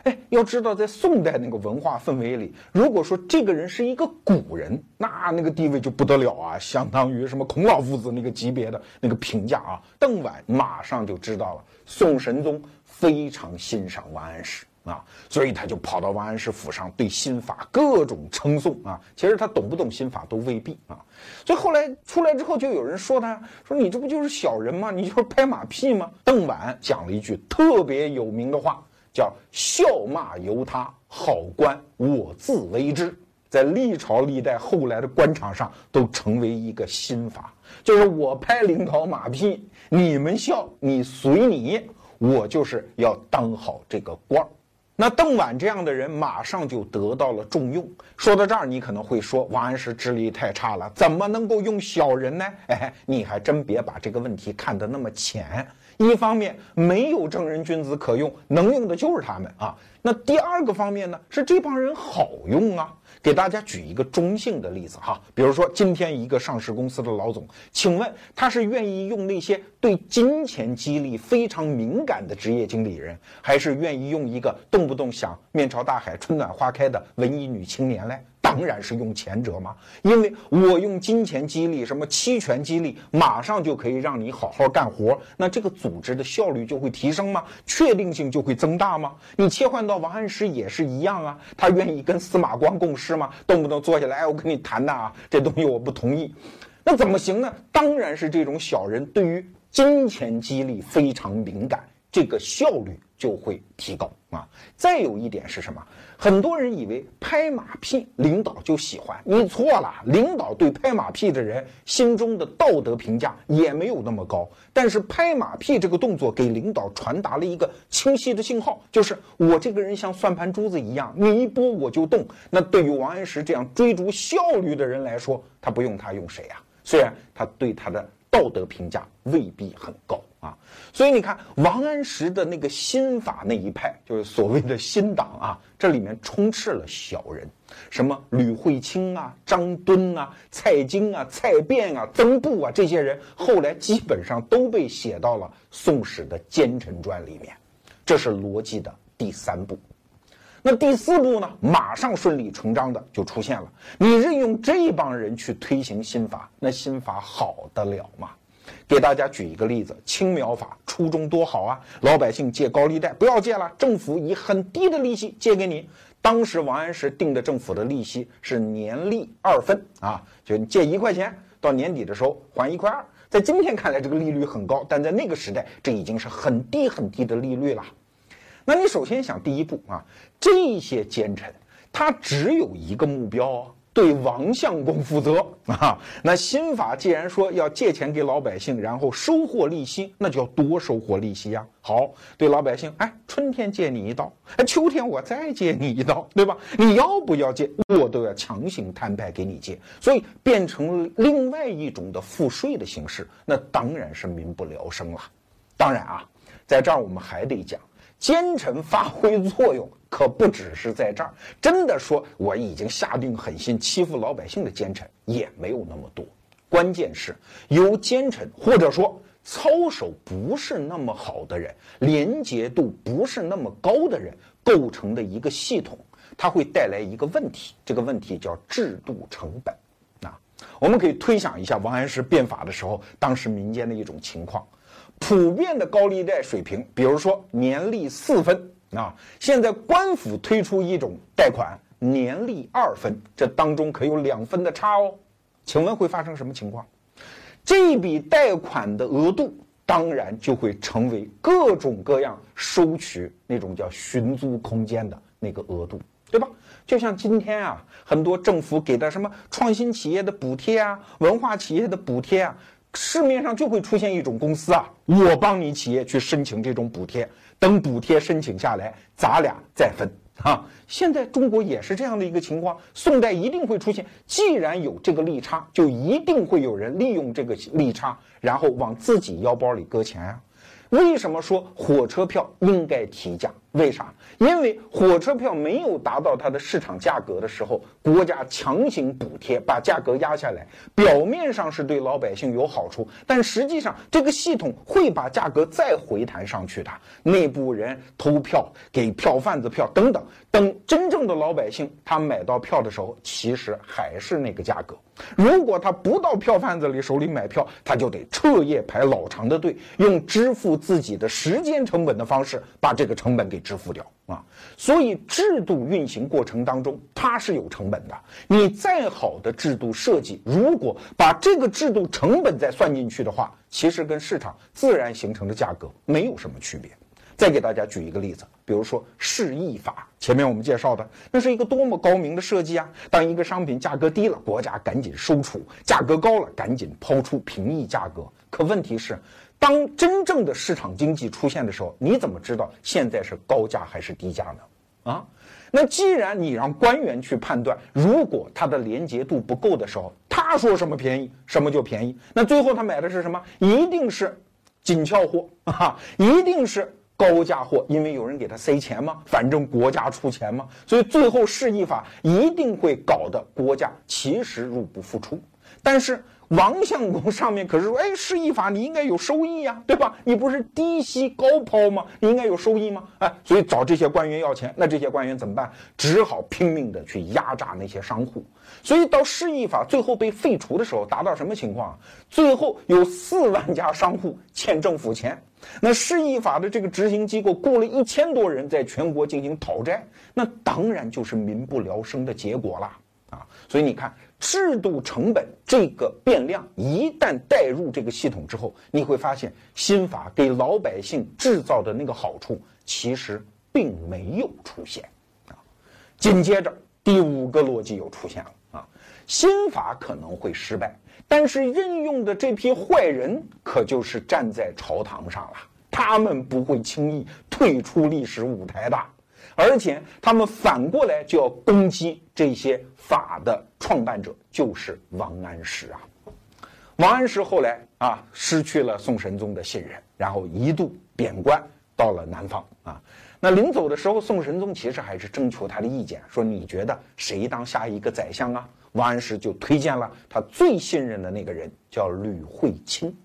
哎，要知道在宋代那个文化氛围里，如果说这个人是一个古人，那那个地位就不得了啊，相当于什么孔老夫子那个级别的那个评价啊。邓琬马上就知道了，宋神宗非常欣赏王安石。啊，所以他就跑到王安石府上，对新法各种称颂啊。其实他懂不懂新法都未必啊。所以后来出来之后，就有人说他，说你这不就是小人吗？你就是拍马屁吗？邓婉讲了一句特别有名的话，叫“笑骂由他，好官我自为之”。在历朝历代后来的官场上，都成为一个新法，就是我拍领导马屁，你们笑，你随你，我就是要当好这个官儿。那邓婉这样的人马上就得到了重用。说到这儿，你可能会说王安石智力太差了，怎么能够用小人呢？哎，你还真别把这个问题看得那么浅。一方面没有正人君子可用，能用的就是他们啊。那第二个方面呢，是这帮人好用啊。给大家举一个中性的例子哈，比如说今天一个上市公司的老总，请问他是愿意用那些对金钱激励非常敏感的职业经理人，还是愿意用一个动不动想面朝大海、春暖花开的文艺女青年嘞？当然是用前者嘛，因为我用金钱激励，什么期权激励，马上就可以让你好好干活，那这个组织的效率就会提升吗？确定性就会增大吗？你切换到王安石也是一样啊，他愿意跟司马光共事吗？动不动坐下来，哎，我跟你谈谈啊，这东西我不同意，那怎么行呢？当然是这种小人对于金钱激励非常敏感，这个效率就会提高啊。再有一点是什么？很多人以为拍马屁领导就喜欢，你错了。领导对拍马屁的人心中的道德评价也没有那么高。但是拍马屁这个动作给领导传达了一个清晰的信号，就是我这个人像算盘珠子一样，你一拨我就动。那对于王安石这样追逐效率的人来说，他不用他用谁呀？虽然他对他的道德评价未必很高。啊，所以你看王安石的那个新法那一派，就是所谓的新党啊，这里面充斥了小人，什么吕惠卿啊、张敦啊、蔡京啊、蔡卞啊、曾布啊，这些人后来基本上都被写到了《宋史》的奸臣传里面。这是逻辑的第三步。那第四步呢？马上顺理成章的就出现了，你任用这帮人去推行新法，那新法好得了吗？给大家举一个例子，青苗法初衷多好啊！老百姓借高利贷不要借了，政府以很低的利息借给你。当时王安石定的政府的利息是年利二分啊，就你借一块钱，到年底的时候还一块二。在今天看来，这个利率很高，但在那个时代，这已经是很低很低的利率了。那你首先想第一步啊，这些奸臣他只有一个目标。对王相公负责啊！那新法既然说要借钱给老百姓，然后收获利息，那就要多收获利息呀。好，对老百姓，哎，春天借你一刀，哎，秋天我再借你一刀，对吧？你要不要借，我都要强行摊派给你借，所以变成了另外一种的赋税的形式，那当然是民不聊生了。当然啊，在这儿我们还得讲，奸臣发挥作用。可不只是在这儿。真的说我已经下定狠心欺负老百姓的奸臣也没有那么多。关键是由奸臣或者说操守不是那么好的人，廉洁度不是那么高的人构成的一个系统，它会带来一个问题。这个问题叫制度成本。啊，我们可以推想一下王安石变法的时候，当时民间的一种情况。普遍的高利贷水平，比如说年利四分啊，现在官府推出一种贷款，年利二分，这当中可有两分的差哦。请问会发生什么情况？这笔贷款的额度当然就会成为各种各样收取那种叫寻租空间的那个额度，对吧？就像今天啊，很多政府给的什么创新企业的补贴啊，文化企业的补贴啊。市面上就会出现一种公司啊，我帮你企业去申请这种补贴，等补贴申请下来，咱俩再分啊。现在中国也是这样的一个情况，宋代一定会出现，既然有这个利差，就一定会有人利用这个利差，然后往自己腰包里搁钱啊。为什么说火车票应该提价？为啥？因为火车票没有达到它的市场价格的时候，国家强行补贴，把价格压下来，表面上是对老百姓有好处，但实际上这个系统会把价格再回弹上去的。内部人偷票、给票贩子票等等，等真正的老百姓他买到票的时候，其实还是那个价格。如果他不到票贩子里手里买票，他就得彻夜排老长的队，用支付自己的时间成本的方式把这个成本给支付掉啊。所以制度运行过程当中，它是有成本的。你再好的制度设计，如果把这个制度成本再算进去的话，其实跟市场自然形成的价格没有什么区别。再给大家举一个例子，比如说市易法，前面我们介绍的，那是一个多么高明的设计啊！当一个商品价格低了，国家赶紧收储；价格高了，赶紧抛出平抑价格。可问题是，当真正的市场经济出现的时候，你怎么知道现在是高价还是低价呢？啊？那既然你让官员去判断，如果它的廉洁度不够的时候，他说什么便宜，什么就便宜。那最后他买的是什么？一定是紧俏货 啊！一定是。高价货，因为有人给他塞钱吗？反正国家出钱吗？所以最后市易法一定会搞得国家其实入不敷出。但是王相公上面可是说，哎，市易法你应该有收益呀，对吧？你不是低息高抛吗？你应该有收益吗？哎，所以找这些官员要钱，那这些官员怎么办？只好拼命的去压榨那些商户。所以到市易法最后被废除的时候，达到什么情况？最后有四万家商户欠政府钱。那市易法的这个执行机构雇了一千多人在全国进行讨债，那当然就是民不聊生的结果了啊！所以你看，制度成本这个变量一旦带入这个系统之后，你会发现新法给老百姓制造的那个好处其实并没有出现啊。紧接着第五个逻辑又出现了啊，新法可能会失败。但是任用的这批坏人可就是站在朝堂上了，他们不会轻易退出历史舞台的，而且他们反过来就要攻击这些法的创办者，就是王安石啊。王安石后来啊失去了宋神宗的信任，然后一度贬官到了南方啊。那临走的时候，宋神宗其实还是征求他的意见，说你觉得谁当下一个宰相啊？王安石就推荐了他最信任的那个人，叫吕惠卿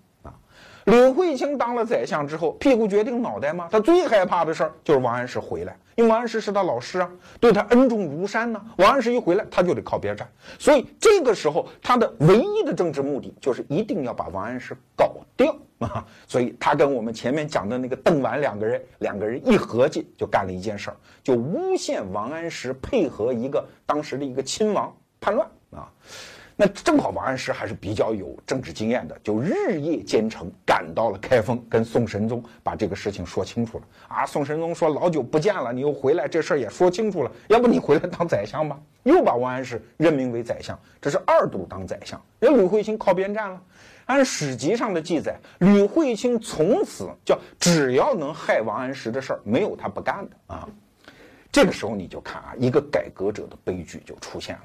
啊。吕惠卿当了宰相之后，屁股决定脑袋吗？他最害怕的事儿就是王安石回来，因为王安石是他老师啊，对他恩重如山呢。王安石一回来，他就得靠边站。所以这个时候，他的唯一的政治目的就是一定要把王安石搞掉啊。所以他跟我们前面讲的那个邓婉两个人，两个人一合计，就干了一件事儿，就诬陷王安石配合一个当时的一个亲王叛乱。啊，那正好王安石还是比较有政治经验的，就日夜兼程赶到了开封，跟宋神宗把这个事情说清楚了。啊，宋神宗说老久不见了，你又回来，这事儿也说清楚了，要不你回来当宰相吧？又把王安石任命为宰相，这是二度当宰相。人吕惠卿靠边站了。按史籍上的记载，吕惠卿从此叫只要能害王安石的事儿，没有他不干的啊。这个时候你就看啊，一个改革者的悲剧就出现了。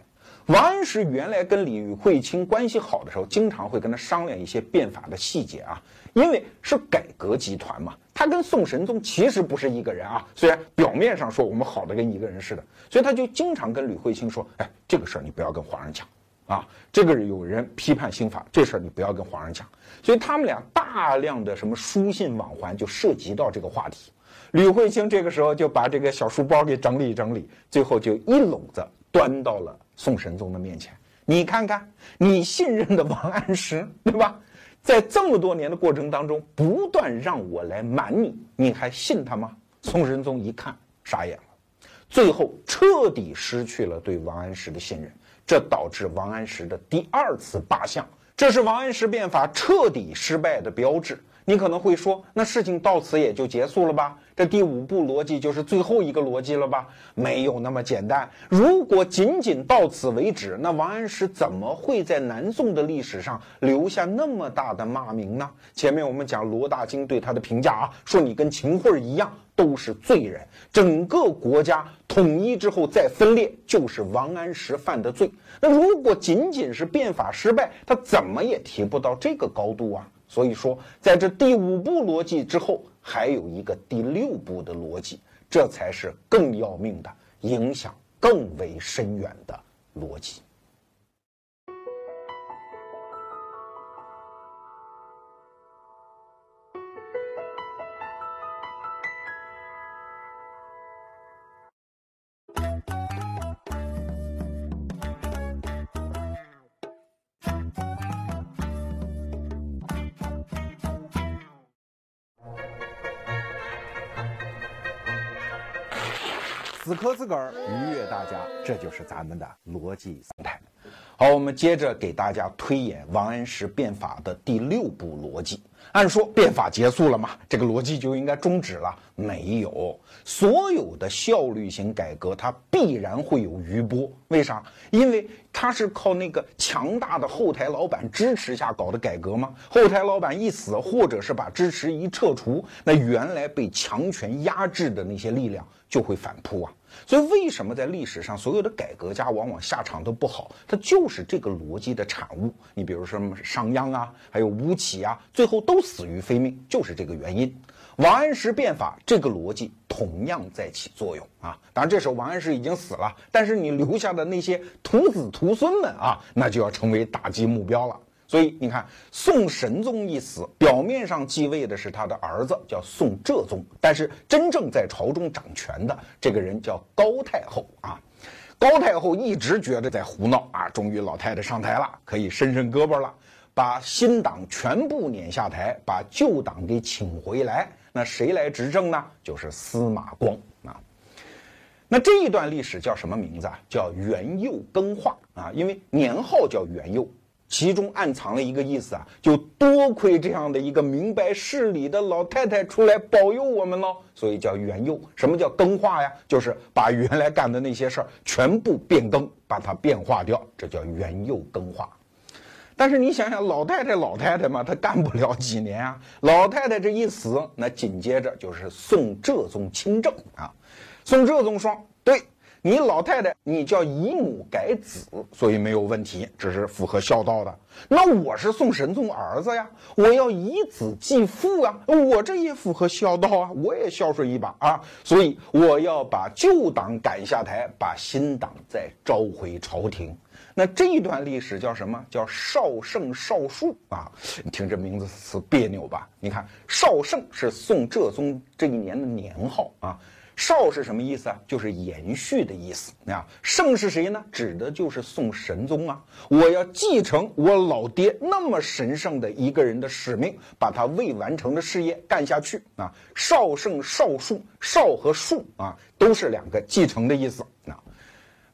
王安石原来跟李惠卿关系好的时候，经常会跟他商量一些变法的细节啊，因为是改革集团嘛。他跟宋神宗其实不是一个人啊，虽然表面上说我们好的跟一个人似的，所以他就经常跟吕惠卿说：“哎，这个事儿你不要跟皇上讲啊，这个有人批判新法，这事儿你不要跟皇上讲。”所以他们俩大量的什么书信往还就涉及到这个话题。吕惠卿这个时候就把这个小书包给整理整理，最后就一笼子端到了宋神宗的面前。你看看，你信任的王安石，对吧？在这么多年的过程当中，不断让我来瞒你，你还信他吗？宋神宗一看傻眼了，最后彻底失去了对王安石的信任，这导致王安石的第二次罢相，这是王安石变法彻底失败的标志。你可能会说，那事情到此也就结束了吧？这第五步逻辑就是最后一个逻辑了吧？没有那么简单。如果仅仅到此为止，那王安石怎么会在南宋的历史上留下那么大的骂名呢？前面我们讲罗大经对他的评价啊，说你跟秦桧一样都是罪人，整个国家统一之后再分裂就是王安石犯的罪。那如果仅仅是变法失败，他怎么也提不到这个高度啊？所以说，在这第五步逻辑之后，还有一个第六步的逻辑，这才是更要命的、影响更为深远的逻辑。死磕自个儿，愉悦大家，这就是咱们的逻辑生态。好，我们接着给大家推演王安石变法的第六步逻辑。按说变法结束了嘛，这个逻辑就应该终止了。没有，所有的效率型改革它必然会有余波。为啥？因为它是靠那个强大的后台老板支持下搞的改革吗？后台老板一死，或者是把支持一撤除，那原来被强权压制的那些力量就会反扑啊。所以，为什么在历史上所有的改革家往往下场都不好？他就是这个逻辑的产物。你比如说什么商鞅啊，还有吴起啊，最后都死于非命，就是这个原因。王安石变法，这个逻辑同样在起作用啊。当然，这时候王安石已经死了，但是你留下的那些徒子徒孙们啊，那就要成为打击目标了。所以你看，宋神宗一死，表面上继位的是他的儿子，叫宋哲宗，但是真正在朝中掌权的这个人叫高太后啊。高太后一直觉得在胡闹啊，终于老太太上台了，可以伸伸胳膊了，把新党全部撵下台，把旧党给请回来。那谁来执政呢？就是司马光啊。那这一段历史叫什么名字啊？叫元佑更化啊，因为年号叫元佑。其中暗藏了一个意思啊，就多亏这样的一个明白事理的老太太出来保佑我们喽，所以叫元佑。什么叫更化呀？就是把原来干的那些事儿全部变更，把它变化掉，这叫元佑更化。但是你想想，老太太老太太嘛，她干不了几年啊。老太太这一死，那紧接着就是宋哲宗亲政啊。宋哲宗说：“对。”你老太太，你叫以母改子，所以没有问题，这是符合孝道的。那我是宋神宗儿子呀，我要以子继父啊，我这也符合孝道啊，我也孝顺一把啊，所以我要把旧党赶下台，把新党再召回朝廷。那这一段历史叫什么？叫绍圣绍肃啊？你听这名字词别扭吧？你看，绍圣是宋哲宗这一年的年号啊。少是什么意思啊？就是延续的意思啊。圣是谁呢？指的就是宋神宗啊。我要继承我老爹那么神圣的一个人的使命，把他未完成的事业干下去啊。少圣少肃，少和肃啊，都是两个继承的意思啊。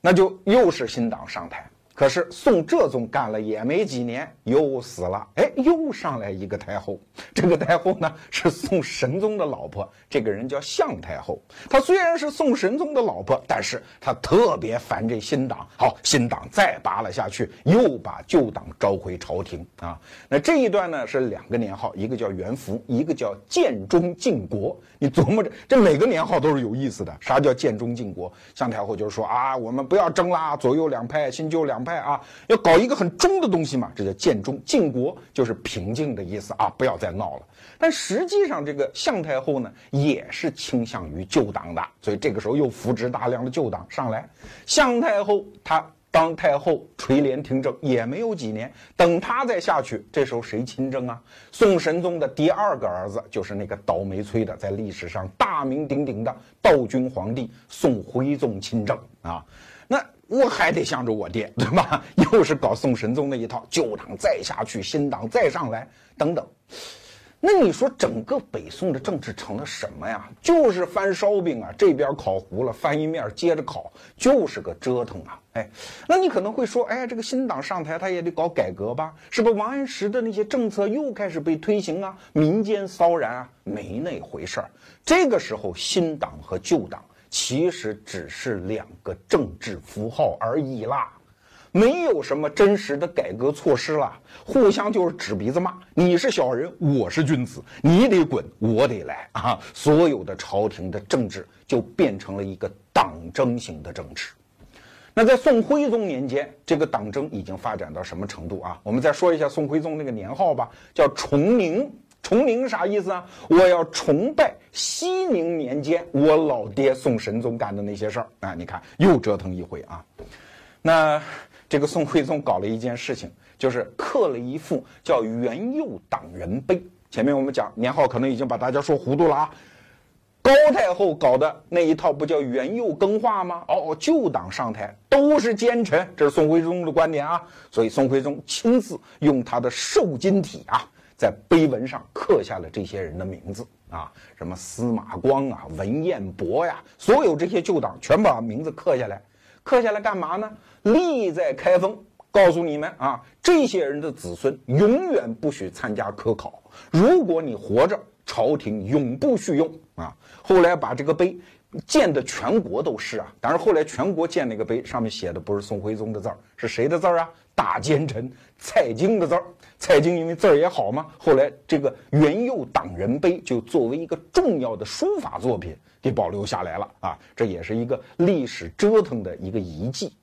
那就又是新党上台。可是宋哲宗干了也没几年，又死了。哎，又上来一个太后。这个太后呢是宋神宗的老婆，这个人叫向太后。她虽然是宋神宗的老婆，但是她特别烦这新党。好，新党再扒了下去，又把旧党召回朝廷啊。那这一段呢是两个年号，一个叫元符，一个叫建中靖国。你琢磨着，这每个年号都是有意思的。啥叫建中靖国？向太后就是说啊，我们不要争啦，左右两派，新旧两。派啊，要搞一个很中的东西嘛，这叫建中。晋国就是平静的意思啊，不要再闹了。但实际上，这个向太后呢，也是倾向于旧党的，所以这个时候又扶植大量的旧党上来。向太后她。当太后垂帘听政也没有几年，等她再下去，这时候谁亲政啊？宋神宗的第二个儿子就是那个倒霉催的，在历史上大名鼎鼎的道君皇帝宋徽宗亲政啊。那我还得向着我爹，对吧？又是搞宋神宗那一套，旧党再下去，新党再上来，等等。那你说整个北宋的政治成了什么呀？就是翻烧饼啊，这边烤糊了，翻一面接着烤，就是个折腾啊！哎，那你可能会说，哎，这个新党上台，他也得搞改革吧？是不王安石的那些政策又开始被推行啊？民间骚然啊？没那回事儿。这个时候，新党和旧党其实只是两个政治符号而已啦。没有什么真实的改革措施啦，互相就是指鼻子骂。你是小人，我是君子，你得滚，我得来啊！所有的朝廷的政治就变成了一个党争型的政治。那在宋徽宗年间，这个党争已经发展到什么程度啊？我们再说一下宋徽宗那个年号吧，叫崇宁。崇宁啥意思啊？我要崇拜熙宁年间我老爹宋神宗干的那些事儿啊！你看又折腾一回啊！那。这个宋徽宗搞了一件事情，就是刻了一副叫“元佑党人碑”。前面我们讲年号可能已经把大家说糊涂了啊。高太后搞的那一套不叫“元佑更化”吗？哦，旧党上台都是奸臣，这是宋徽宗的观点啊。所以宋徽宗亲自用他的瘦金体啊，在碑文上刻下了这些人的名字啊，什么司马光啊、文彦博呀，所有这些旧党全把名字刻下来。刻下来干嘛呢？立在开封，告诉你们啊，这些人的子孙永远不许参加科考。如果你活着，朝廷永不叙用啊。后来把这个碑建的全国都是啊。当然后来全国建那个碑，上面写的不是宋徽宗的字儿，是谁的字儿啊？大奸臣蔡京的字儿。蔡京因为字儿也好嘛，后来这个元佑党人碑就作为一个重要的书法作品。给保留下来了啊，这也是一个历史折腾的一个遗迹。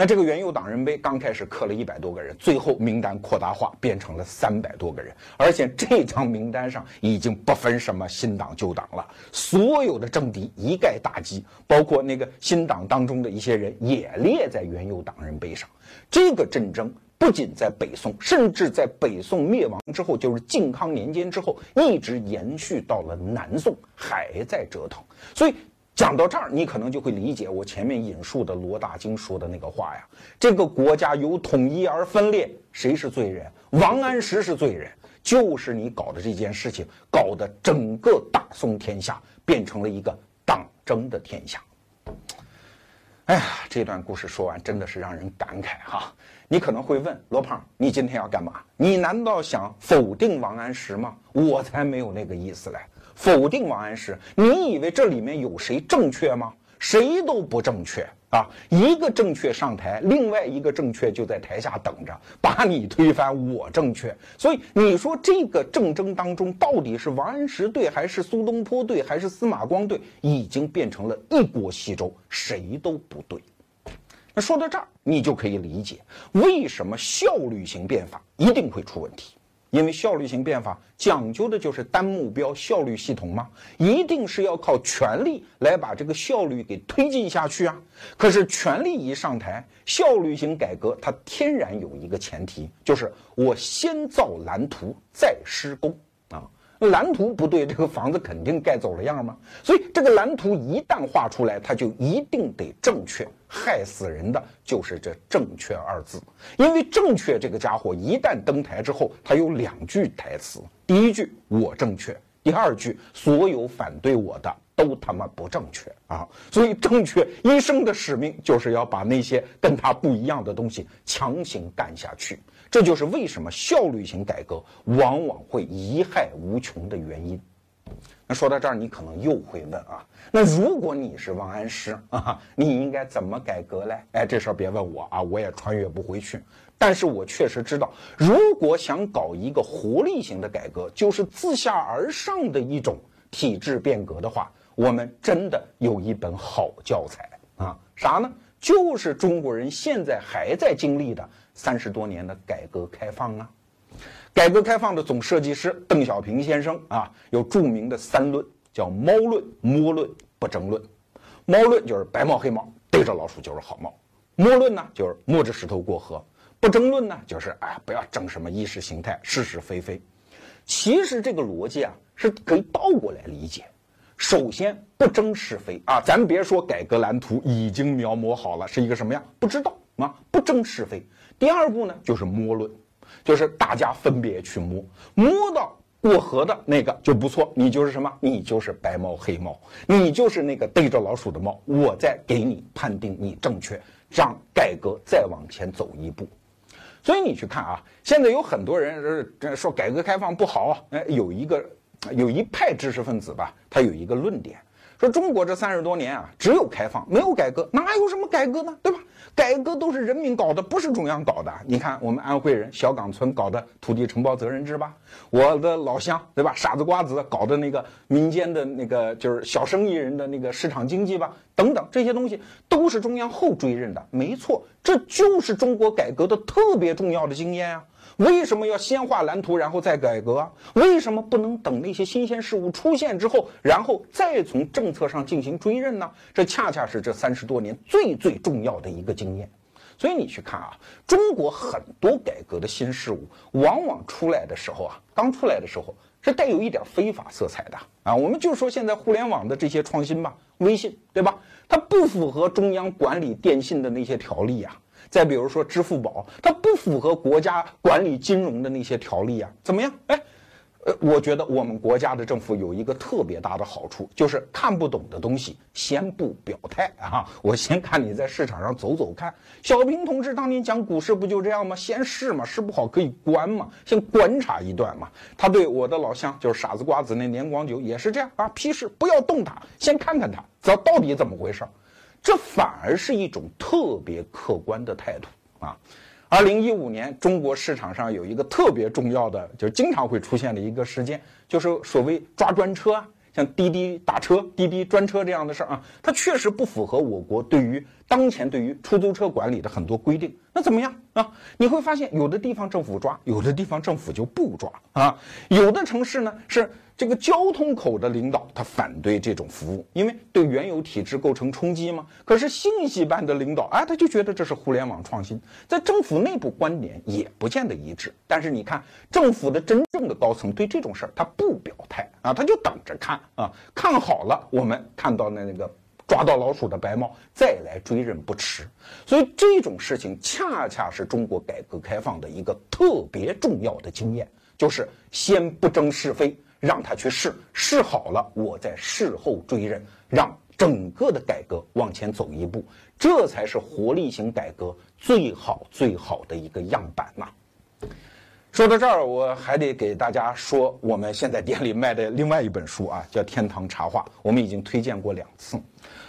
那这个元佑党人碑刚开始刻了一百多个人，最后名单扩大化变成了三百多个人，而且这张名单上已经不分什么新党旧党了，所有的政敌一概打击，包括那个新党当中的一些人也列在元佑党人碑上。这个战争。不仅在北宋，甚至在北宋灭亡之后，就是靖康年间之后，一直延续到了南宋，还在折腾。所以讲到这儿，你可能就会理解我前面引述的罗大经说的那个话呀：这个国家由统一而分裂，谁是罪人？王安石是罪人，就是你搞的这件事情，搞得整个大宋天下变成了一个党争的天下。哎呀，这段故事说完，真的是让人感慨哈。你可能会问罗胖，你今天要干嘛？你难道想否定王安石吗？我才没有那个意思嘞！否定王安石，你以为这里面有谁正确吗？谁都不正确啊！一个正确上台，另外一个正确就在台下等着把你推翻。我正确，所以你说这个政争当中到底是王安石对，还是苏东坡对，还是司马光对？已经变成了一锅稀粥，谁都不对。那说到这儿，你就可以理解为什么效率型变法一定会出问题，因为效率型变法讲究的就是单目标效率系统嘛，一定是要靠权力来把这个效率给推进下去啊。可是权力一上台，效率型改革它天然有一个前提，就是我先造蓝图再施工。蓝图不对，这个房子肯定盖走了样吗？所以这个蓝图一旦画出来，它就一定得正确。害死人的就是这“正确”二字，因为正确这个家伙一旦登台之后，他有两句台词：第一句我正确，第二句所有反对我的都他妈不正确啊！所以正确一生的使命就是要把那些跟他不一样的东西强行干下去。这就是为什么效率型改革往往会贻害无穷的原因。那说到这儿，你可能又会问啊，那如果你是王安石啊，你应该怎么改革嘞？哎，这事儿别问我啊，我也穿越不回去。但是我确实知道，如果想搞一个活力型的改革，就是自下而上的一种体制变革的话，我们真的有一本好教材啊，啥呢？就是中国人现在还在经历的三十多年的改革开放啊。改革开放的总设计师邓小平先生啊，有著名的三论，叫猫论、摸论、不争论。猫论就是白猫黑猫，逮着老鼠就是好猫；摸论呢，就是摸着石头过河；不争论呢，就是哎，不要争什么意识形态、是是非非。其实这个逻辑啊，是可以倒过来理解。首先，不争是非啊，咱别说改革蓝图已经描摹好了是一个什么样，不知道啊，不争是非。第二步呢，就是摸论。就是大家分别去摸，摸到过河的那个就不错，你就是什么？你就是白猫黑猫，你就是那个逮着老鼠的猫。我再给你判定你正确，让改革再往前走一步。所以你去看啊，现在有很多人说改革开放不好啊，哎，有一个有一派知识分子吧，他有一个论点，说中国这三十多年啊，只有开放，没有改革，哪有什么改革呢？对吧？改革都是人民搞的，不是中央搞的。你看，我们安徽人小岗村搞的土地承包责任制吧，我的老乡对吧？傻子瓜子搞的那个民间的那个就是小生意人的那个市场经济吧，等等这些东西都是中央后追认的。没错，这就是中国改革的特别重要的经验啊。为什么要先画蓝图，然后再改革？为什么不能等那些新鲜事物出现之后，然后再从政策上进行追认呢？这恰恰是这三十多年最最重要的一个经验。所以你去看啊，中国很多改革的新事物，往往出来的时候啊，刚出来的时候是带有一点非法色彩的啊。我们就说现在互联网的这些创新吧，微信对吧？它不符合中央管理电信的那些条例呀。再比如说支付宝，它不符合国家管理金融的那些条例啊，怎么样？哎，呃，我觉得我们国家的政府有一个特别大的好处，就是看不懂的东西先不表态啊，我先看你在市场上走走看。小平同志当年讲股市不就这样吗？先试嘛，试不好可以关嘛，先观察一段嘛。他对我的老乡就是傻子瓜子那年广久也是这样啊，批示不要动它，先看看它，这到底怎么回事。这反而是一种特别客观的态度啊！二零一五年，中国市场上有一个特别重要的，就是经常会出现的一个事件，就是所谓抓专车啊，像滴滴打车、滴滴专车这样的事儿啊，它确实不符合我国对于当前对于出租车管理的很多规定。那怎么样啊？你会发现，有的地方政府抓，有的地方政府就不抓啊。有的城市呢是。这个交通口的领导他反对这种服务，因为对原有体制构成冲击嘛。可是信息办的领导啊，他就觉得这是互联网创新，在政府内部观点也不见得一致。但是你看，政府的真正的高层对这种事儿他不表态啊，他就等着看啊，看好了，我们看到的那个抓到老鼠的白猫，再来追认不迟。所以这种事情恰恰是中国改革开放的一个特别重要的经验，就是先不争是非。让他去试，试好了，我再事后追认，让整个的改革往前走一步，这才是活力型改革最好最好的一个样板嘛。说到这儿，我还得给大家说，我们现在店里卖的另外一本书啊，叫《天堂茶话》，我们已经推荐过两次。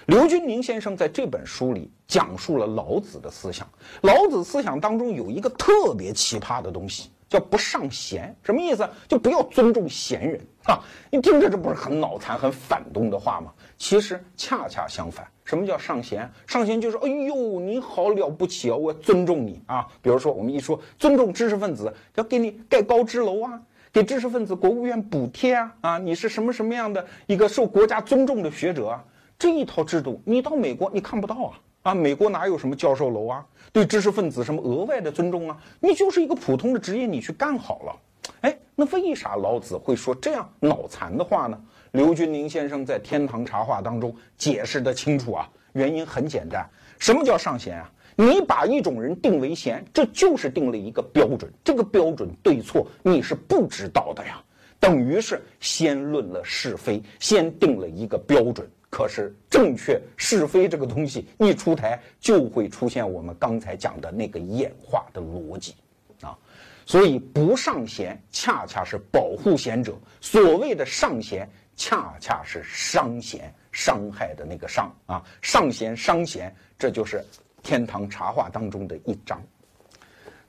刘军宁先生在这本书里讲述了老子的思想，老子思想当中有一个特别奇葩的东西。叫不上贤，什么意思？就不要尊重贤人啊！你听着，这不是很脑残、很反动的话吗？其实恰恰相反，什么叫上贤？上贤就是，哎呦，你好了不起啊，我尊重你啊！比如说，我们一说尊重知识分子，要给你盖高枝楼啊，给知识分子国务院补贴啊，啊，你是什么什么样的一个受国家尊重的学者啊？这一套制度，你到美国你看不到啊！啊，美国哪有什么教授楼啊？对知识分子什么额外的尊重啊？你就是一个普通的职业，你去干好了。哎，那为啥老子会说这样脑残的话呢？刘君宁先生在《天堂茶话》当中解释的清楚啊。原因很简单，什么叫上贤啊？你把一种人定为贤，这就是定了一个标准，这个标准对错你是不知道的呀。等于是先论了是非，先定了一个标准。可是正确是非这个东西一出台，就会出现我们刚才讲的那个演化的逻辑，啊，所以不上贤恰恰是保护贤者，所谓的上贤恰恰是伤贤，伤害的那个伤啊，上贤伤贤，这就是天堂茶话当中的一章。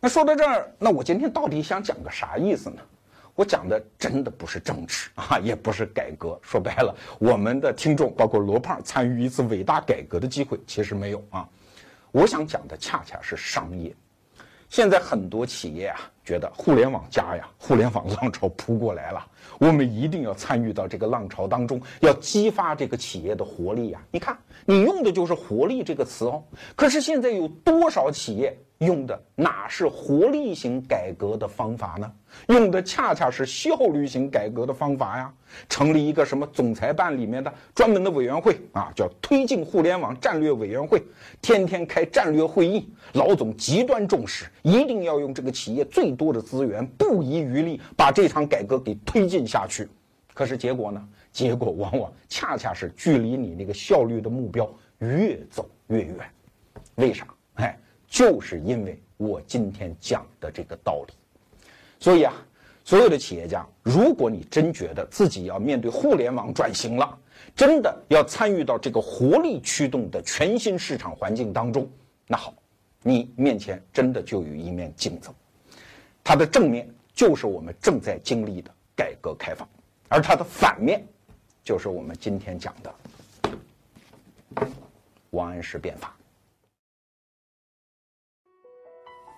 那说到这儿，那我今天到底想讲个啥意思呢？我讲的真的不是政治啊，也不是改革。说白了，我们的听众包括罗胖参与一次伟大改革的机会其实没有啊。我想讲的恰恰是商业。现在很多企业啊，觉得互联网加呀，互联网浪潮扑过来了，我们一定要参与到这个浪潮当中，要激发这个企业的活力呀。你看，你用的就是“活力”这个词哦。可是现在有多少企业？用的哪是活力型改革的方法呢？用的恰恰是效率型改革的方法呀！成立一个什么总裁办里面的专门的委员会啊，叫推进互联网战略委员会，天天开战略会议。老总极端重视，一定要用这个企业最多的资源，不遗余力把这场改革给推进下去。可是结果呢？结果往往恰恰是距离你那个效率的目标越走越远。为啥？就是因为我今天讲的这个道理，所以啊，所有的企业家，如果你真觉得自己要面对互联网转型了，真的要参与到这个活力驱动的全新市场环境当中，那好，你面前真的就有一面镜子，它的正面就是我们正在经历的改革开放，而它的反面，就是我们今天讲的王安石变法。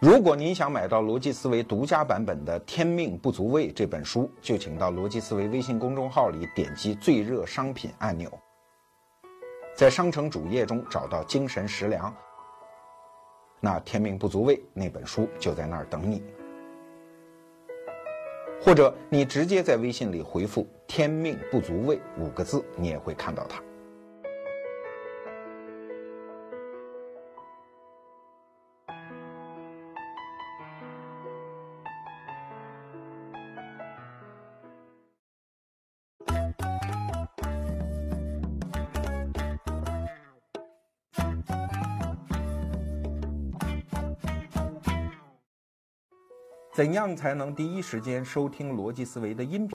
如果您想买到逻辑思维独家版本的《天命不足畏》这本书，就请到逻辑思维微信公众号里点击最热商品按钮，在商城主页中找到精神食粮，那《天命不足畏》那本书就在那儿等你。或者你直接在微信里回复“天命不足畏”五个字，你也会看到它。怎样才能第一时间收听逻辑思维的音频？